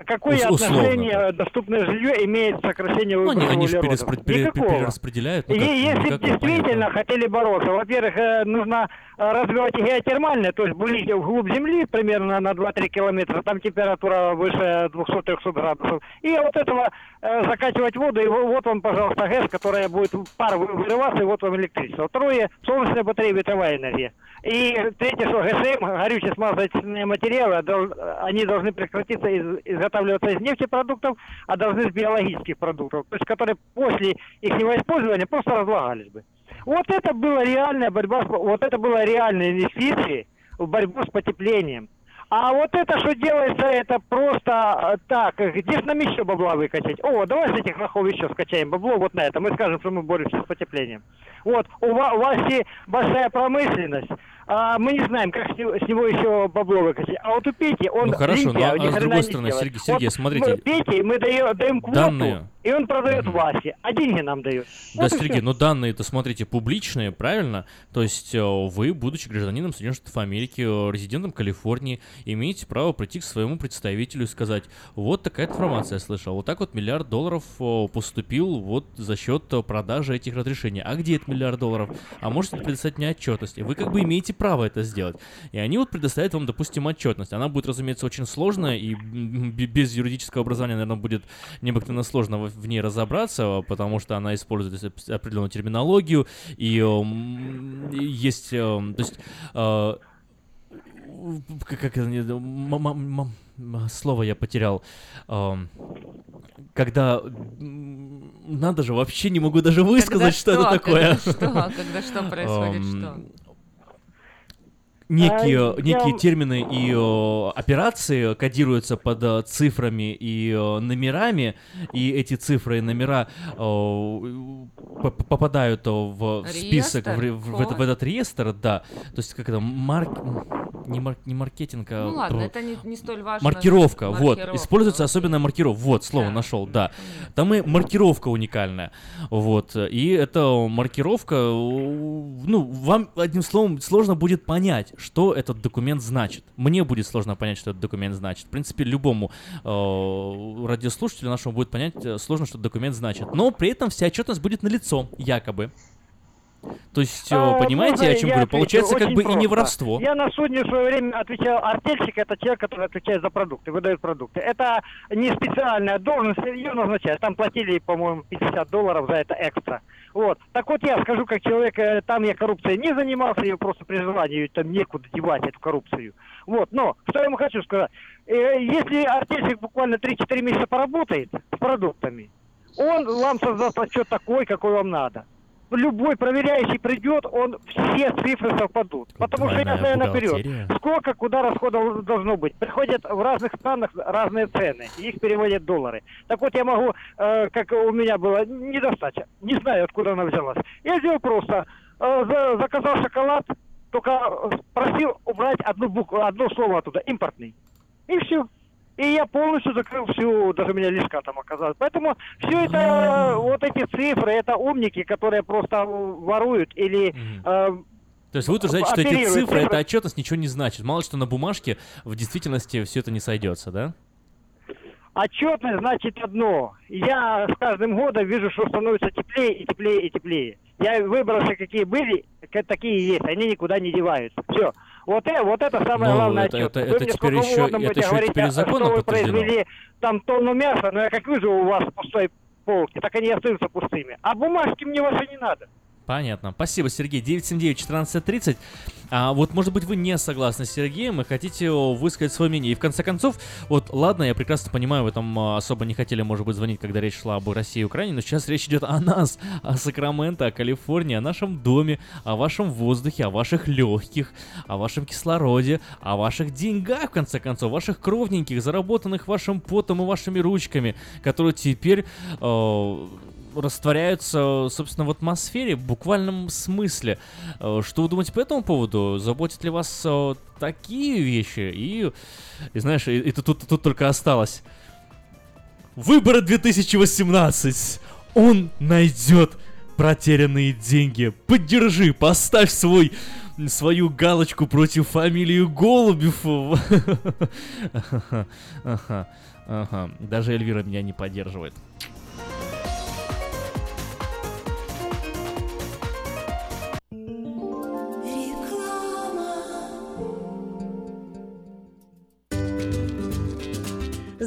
А какое Ус- условно, отношение доступное жилье имеет к сокращению Ну, они, выброса они же углеродов? перераспро- пере- Никакого. перераспределяют. ну, как- ну, если как, действительно хотели бороться, во-первых, э, нужно э, развивать геотермальное, то есть были вглубь земли, примерно на 2-3 километра, там температура выше 200-300 градусов. И вот этого э, закачивать воду, и во- вот вам, пожалуйста, ГЭС, которая будет пар вы- вырываться, и вот вам электричество. Второе, солнечная батарея, ветровая энергия. И третье, что ГСМ, горючие смазочные материалы, дол- они должны прекратиться из- изготавливаться из нефтепродуктов, а должны с биологических продуктов, то есть которые после их использования просто разлагались бы. Вот это была реальная борьба, вот это была реальная инвестиции в борьбу с потеплением. А вот это, что делается, это просто э, так, где же нам еще бабла выкачать? О, давай с этих лохов еще скачаем бабло вот на это, мы скажем, что мы боремся с потеплением. Вот, у вас, у вас и большая промышленность, а мы не знаем, как с него, с него еще бабло выкачать. А вот у Пети, он Ну, хорошо, лентяй, ну, а ни с другой стороны. Сергей- Сергей, Вот смотрите. мы Пете мы даем, даем квоту, Данные. и он продает Васе, а деньги нам дает. Да, Вот Сергей, всё. ну данные-то, смотрите, публичные, правильно? То есть э, вы, будучи гражданином Соединенных Штатов Америки, э, резидентом Калифорнии, имеете право прийти к своему представителю и сказать, вот такая информация я слышал, вот так вот миллиард долларов э, поступил вот за счет продажи этих разрешений. А где этот миллиард долларов? А можете предоставить мне отчетность? Вы как бы имеете право это сделать. И они вот предоставят вам, допустим, отчетность. Она будет, разумеется, очень сложная, и без юридического образования, наверное, будет необыкновенно сложно в ней разобраться, потому что она использует оп- определенную терминологию, и эм, есть, эм, то есть, э, как, это, слово я потерял, Эм, когда надо же, вообще не могу даже высказать, что, это что? такое. Когда что? Когда что происходит, что? Некие, А, некие я- термины и э, операции кодируются под э, цифрами и э, номерами, и эти цифры и номера п- попадают э, в список, в, в в Код? этот реестр, да. То есть как это, марк... не, мар- не маркетинг, а... Ну ладно, это не, не столь важно. Маркировка, вот, Маркировка, используется окей. особенная маркировка, вот, слово нашел, да. Там и маркировка уникальная, вот, и эта маркировка, ну, вам, одним словом, сложно будет понять, что этот документ значит. Мне будет сложно понять, что этот документ значит. В принципе, любому э, радиослушателю нашему будет понять э, сложно, что документ значит. Но при этом вся отчетность будет налицо, якобы. То есть, э, А, понимаете, можно о чем говорю? Получается, как бы и не просто. воровство. Я на судне в свое время отвечал, артельщик это человек, который отвечает за продукты, выдает продукты. Это не специальная должность, ее назначают. Там платили, по-моему, 50 долларов за это экстра. Вот. Так вот я скажу, как человек, э, там я коррупцией не занимался, ее просто при желании там некуда девать эту коррупцию. Вот. Но, что я ему хочу сказать. Э, Если артельщик буквально 3-4 месяца поработает с продуктами, он вам создаст отчет такой, какой вам надо любой проверяющий придет, он все цифры совпадут. Потому что я Двойная знаю наперед, сколько куда расходов должно быть. Приходят в разных странах разные цены, и их переводят в доллары. Так вот я могу, э, как у меня было, недостача, не знаю, откуда она взялась. Я сделал просто, э, за- заказал шоколад, только просил убрать одну букву, одно слово оттуда, импортный. И все. И я полностью закрыл всю, даже у меня лишка там оказалась. Поэтому все это, вот эти цифры, это умники, которые просто воруют или э, То есть вы утверждаете, что эти цифры, цифры. эта отчетность ничего не значит. Мало что на бумажке, в действительности все это не сойдется, да? Отчетность значит одно. Я с каждым годом вижу, что становится теплее и теплее и теплее. Я выбросы какие были, такие и есть, они никуда не деваются. Все. Вот, э, вот это самое Ну, главное это- это- это теперь еще- это еще говорить, теперь а законом что вы произвели там тонну мяса, но я как вижу у вас пустой полки, так они остаются пустыми. А бумажки мне ваши не надо. Понятно. Спасибо, Сергей. 979-1430. А вот, может быть, вы не согласны с Сергеем и хотите высказать свое мнение. И в конце концов, вот, ладно, я прекрасно понимаю, вы там а, особо не хотели, может быть, звонить, когда речь шла об России и Украине, но сейчас речь идет о нас, о Сакраменто, о Калифорнии, о нашем доме, о вашем воздухе, о ваших легких, о вашем кислороде, о ваших деньгах, в конце концов, ваших кровненьких, заработанных вашим потом и вашими ручками, которые теперь э, растворяются, собственно, в атмосфере в буквальном смысле. Э, Что вы думаете по этому поводу? Заботят ли вас э, такие вещи? И, и знаешь, и тут, тут только осталось. Выборы 2018. Он найдет протерянные деньги. Поддержи, поставь свой свою галочку против фамилии Голубев. Ага, ага. Даже Эльвира меня не поддерживает.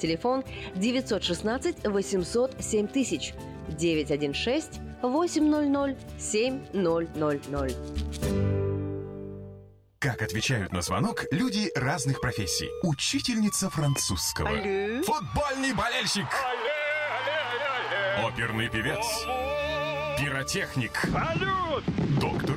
Телефон 916 800 7000 916 800 7000. Как отвечают на звонок люди разных профессий. Учительница французского. Алле. Футбольный болельщик. Оперный певец. Пиротехник. Салют! Доктор.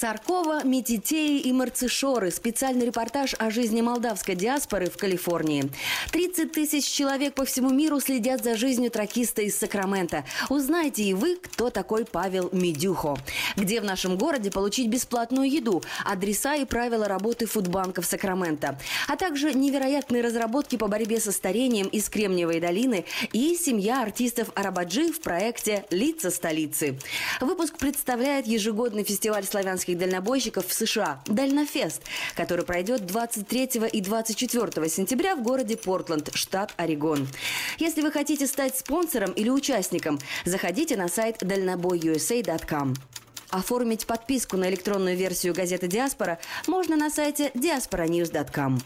Саркова, Метитеи и Марцишоры. Специальный репортаж о жизни молдавской диаспоры в Калифорнии. 30 тысяч человек по всему миру следят за жизнью тракиста из Сакрамента. Узнайте и вы, кто такой Павел Медюхо. Где в нашем городе получить бесплатную еду, адреса и правила работы фудбанков Сакрамента. А также невероятные разработки по борьбе со старением из Кремниевой долины и семья артистов Арабаджи в проекте «Лица столицы». Выпуск представляет ежегодный фестиваль славянских дальнобойщиков в США «Дальнофест», который пройдет 23 и 24 сентября в городе Портленд, штат Орегон. Если вы хотите стать спонсором или участником, заходите на сайт дальнобойusa.com. Оформить подписку на электронную версию газеты «Диаспора» можно на сайте diasporanews.com.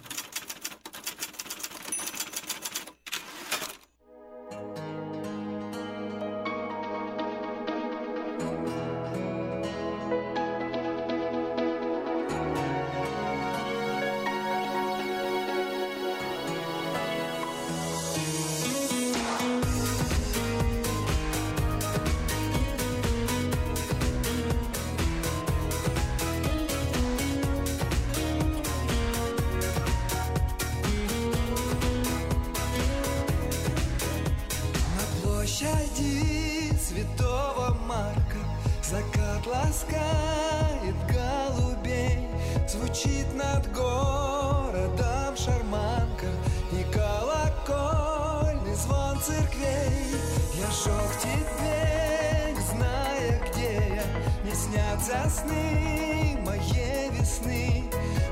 церквей. Я шел к тебе, зная, где я. Не снятся сны моей весны.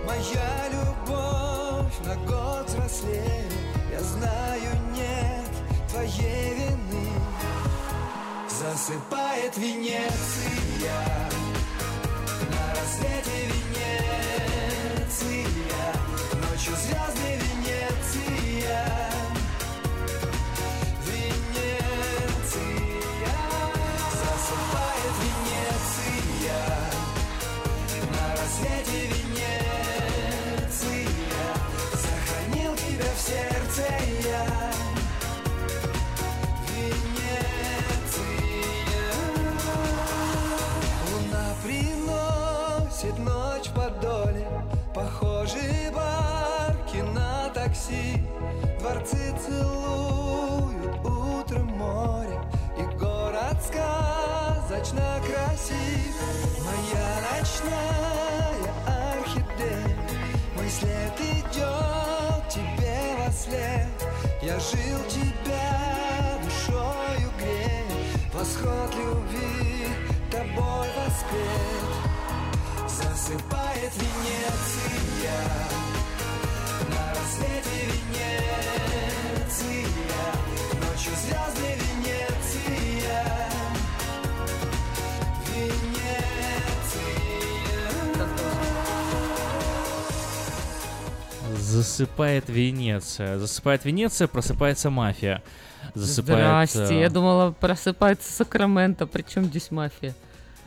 Моя любовь на год взрослее Я знаю, нет твоей вины. Засыпает Венеция. На рассвете Венеция. Ночью звезды Венеция Похожие барки на такси. Дворцы целуют утром море И город сказочно красив. Моя ночная орхидея Мой след идет тебе во след. Я жил тебя душою грея Восход любви тобой воспет Засыпает Венеция На рассвете Венеция Ночью звезды Венеция Венеция Засыпает Венеция. Засыпает Венеция, просыпается мафия. Засыпает... Здрасте, э, я думала, просыпается Сакраменто, причем здесь мафия?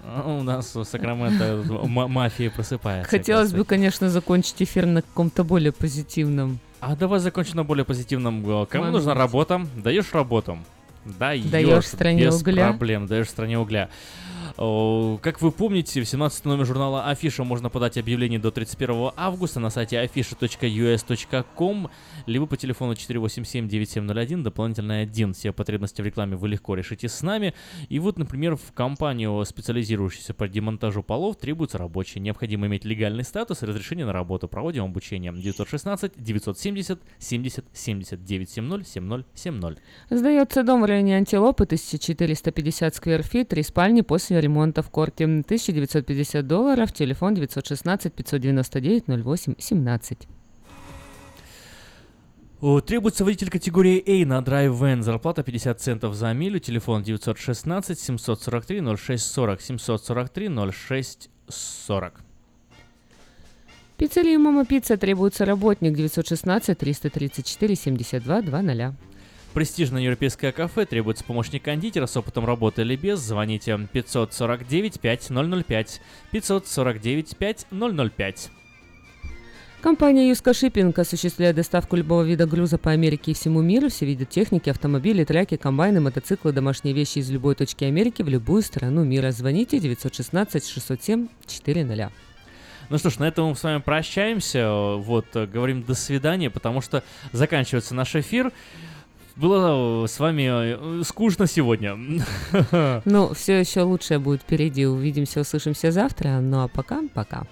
А, У нас в Сакраменто ма- мафия просыпается. Хотелось бы, конечно, закончить эфир на каком-то более позитивном. А давай закончим на более позитивном. э, Кому нужна работа? Даешь работу. Даешь. Даёшь стране без угля. проблем. Даешь стране угля. Как вы помните, в 17 номер журнала Афиша можно подать объявление до 31 августа на сайте afisha.us.com, либо по телефону 487-9701, дополнительно 1. Все потребности в рекламе вы легко решите с нами. И вот, например, в компанию, специализирующуюся по демонтажу полов, требуются рабочие. Необходимо иметь легальный статус и разрешение на работу. Проводим обучение. 916-970-70-70 970-70-70. Сдается дом в районе Антилопы, 1450 скверфит, три спальни после ремонта в корте, 1950 долларов, телефон 916 599 08 17. О, Требуется водитель категории A на Drive Van. Зарплата 50 центов за милю. Телефон 916 743 0640 743 0640. Пиццерия Мама Пицца требуется работник 916 334 72 00. Престижное европейское кафе требуется помощник кондитера с опытом работы или без. Звоните 549 5005 549 5005. Компания Юска Шиппинг осуществляет доставку любого вида груза по Америке и всему миру, все виды техники, автомобили, треки, комбайны, мотоциклы, домашние вещи из любой точки Америки в любую страну мира. Звоните 916 607 400. Ну что ж, на этом мы с вами прощаемся. Вот, э, говорим до свидания, потому что заканчивается наш эфир. Было э, с вами э, скучно сегодня. Ну, все еще лучшее будет впереди. Увидимся, услышимся завтра. Ну а пока, пока.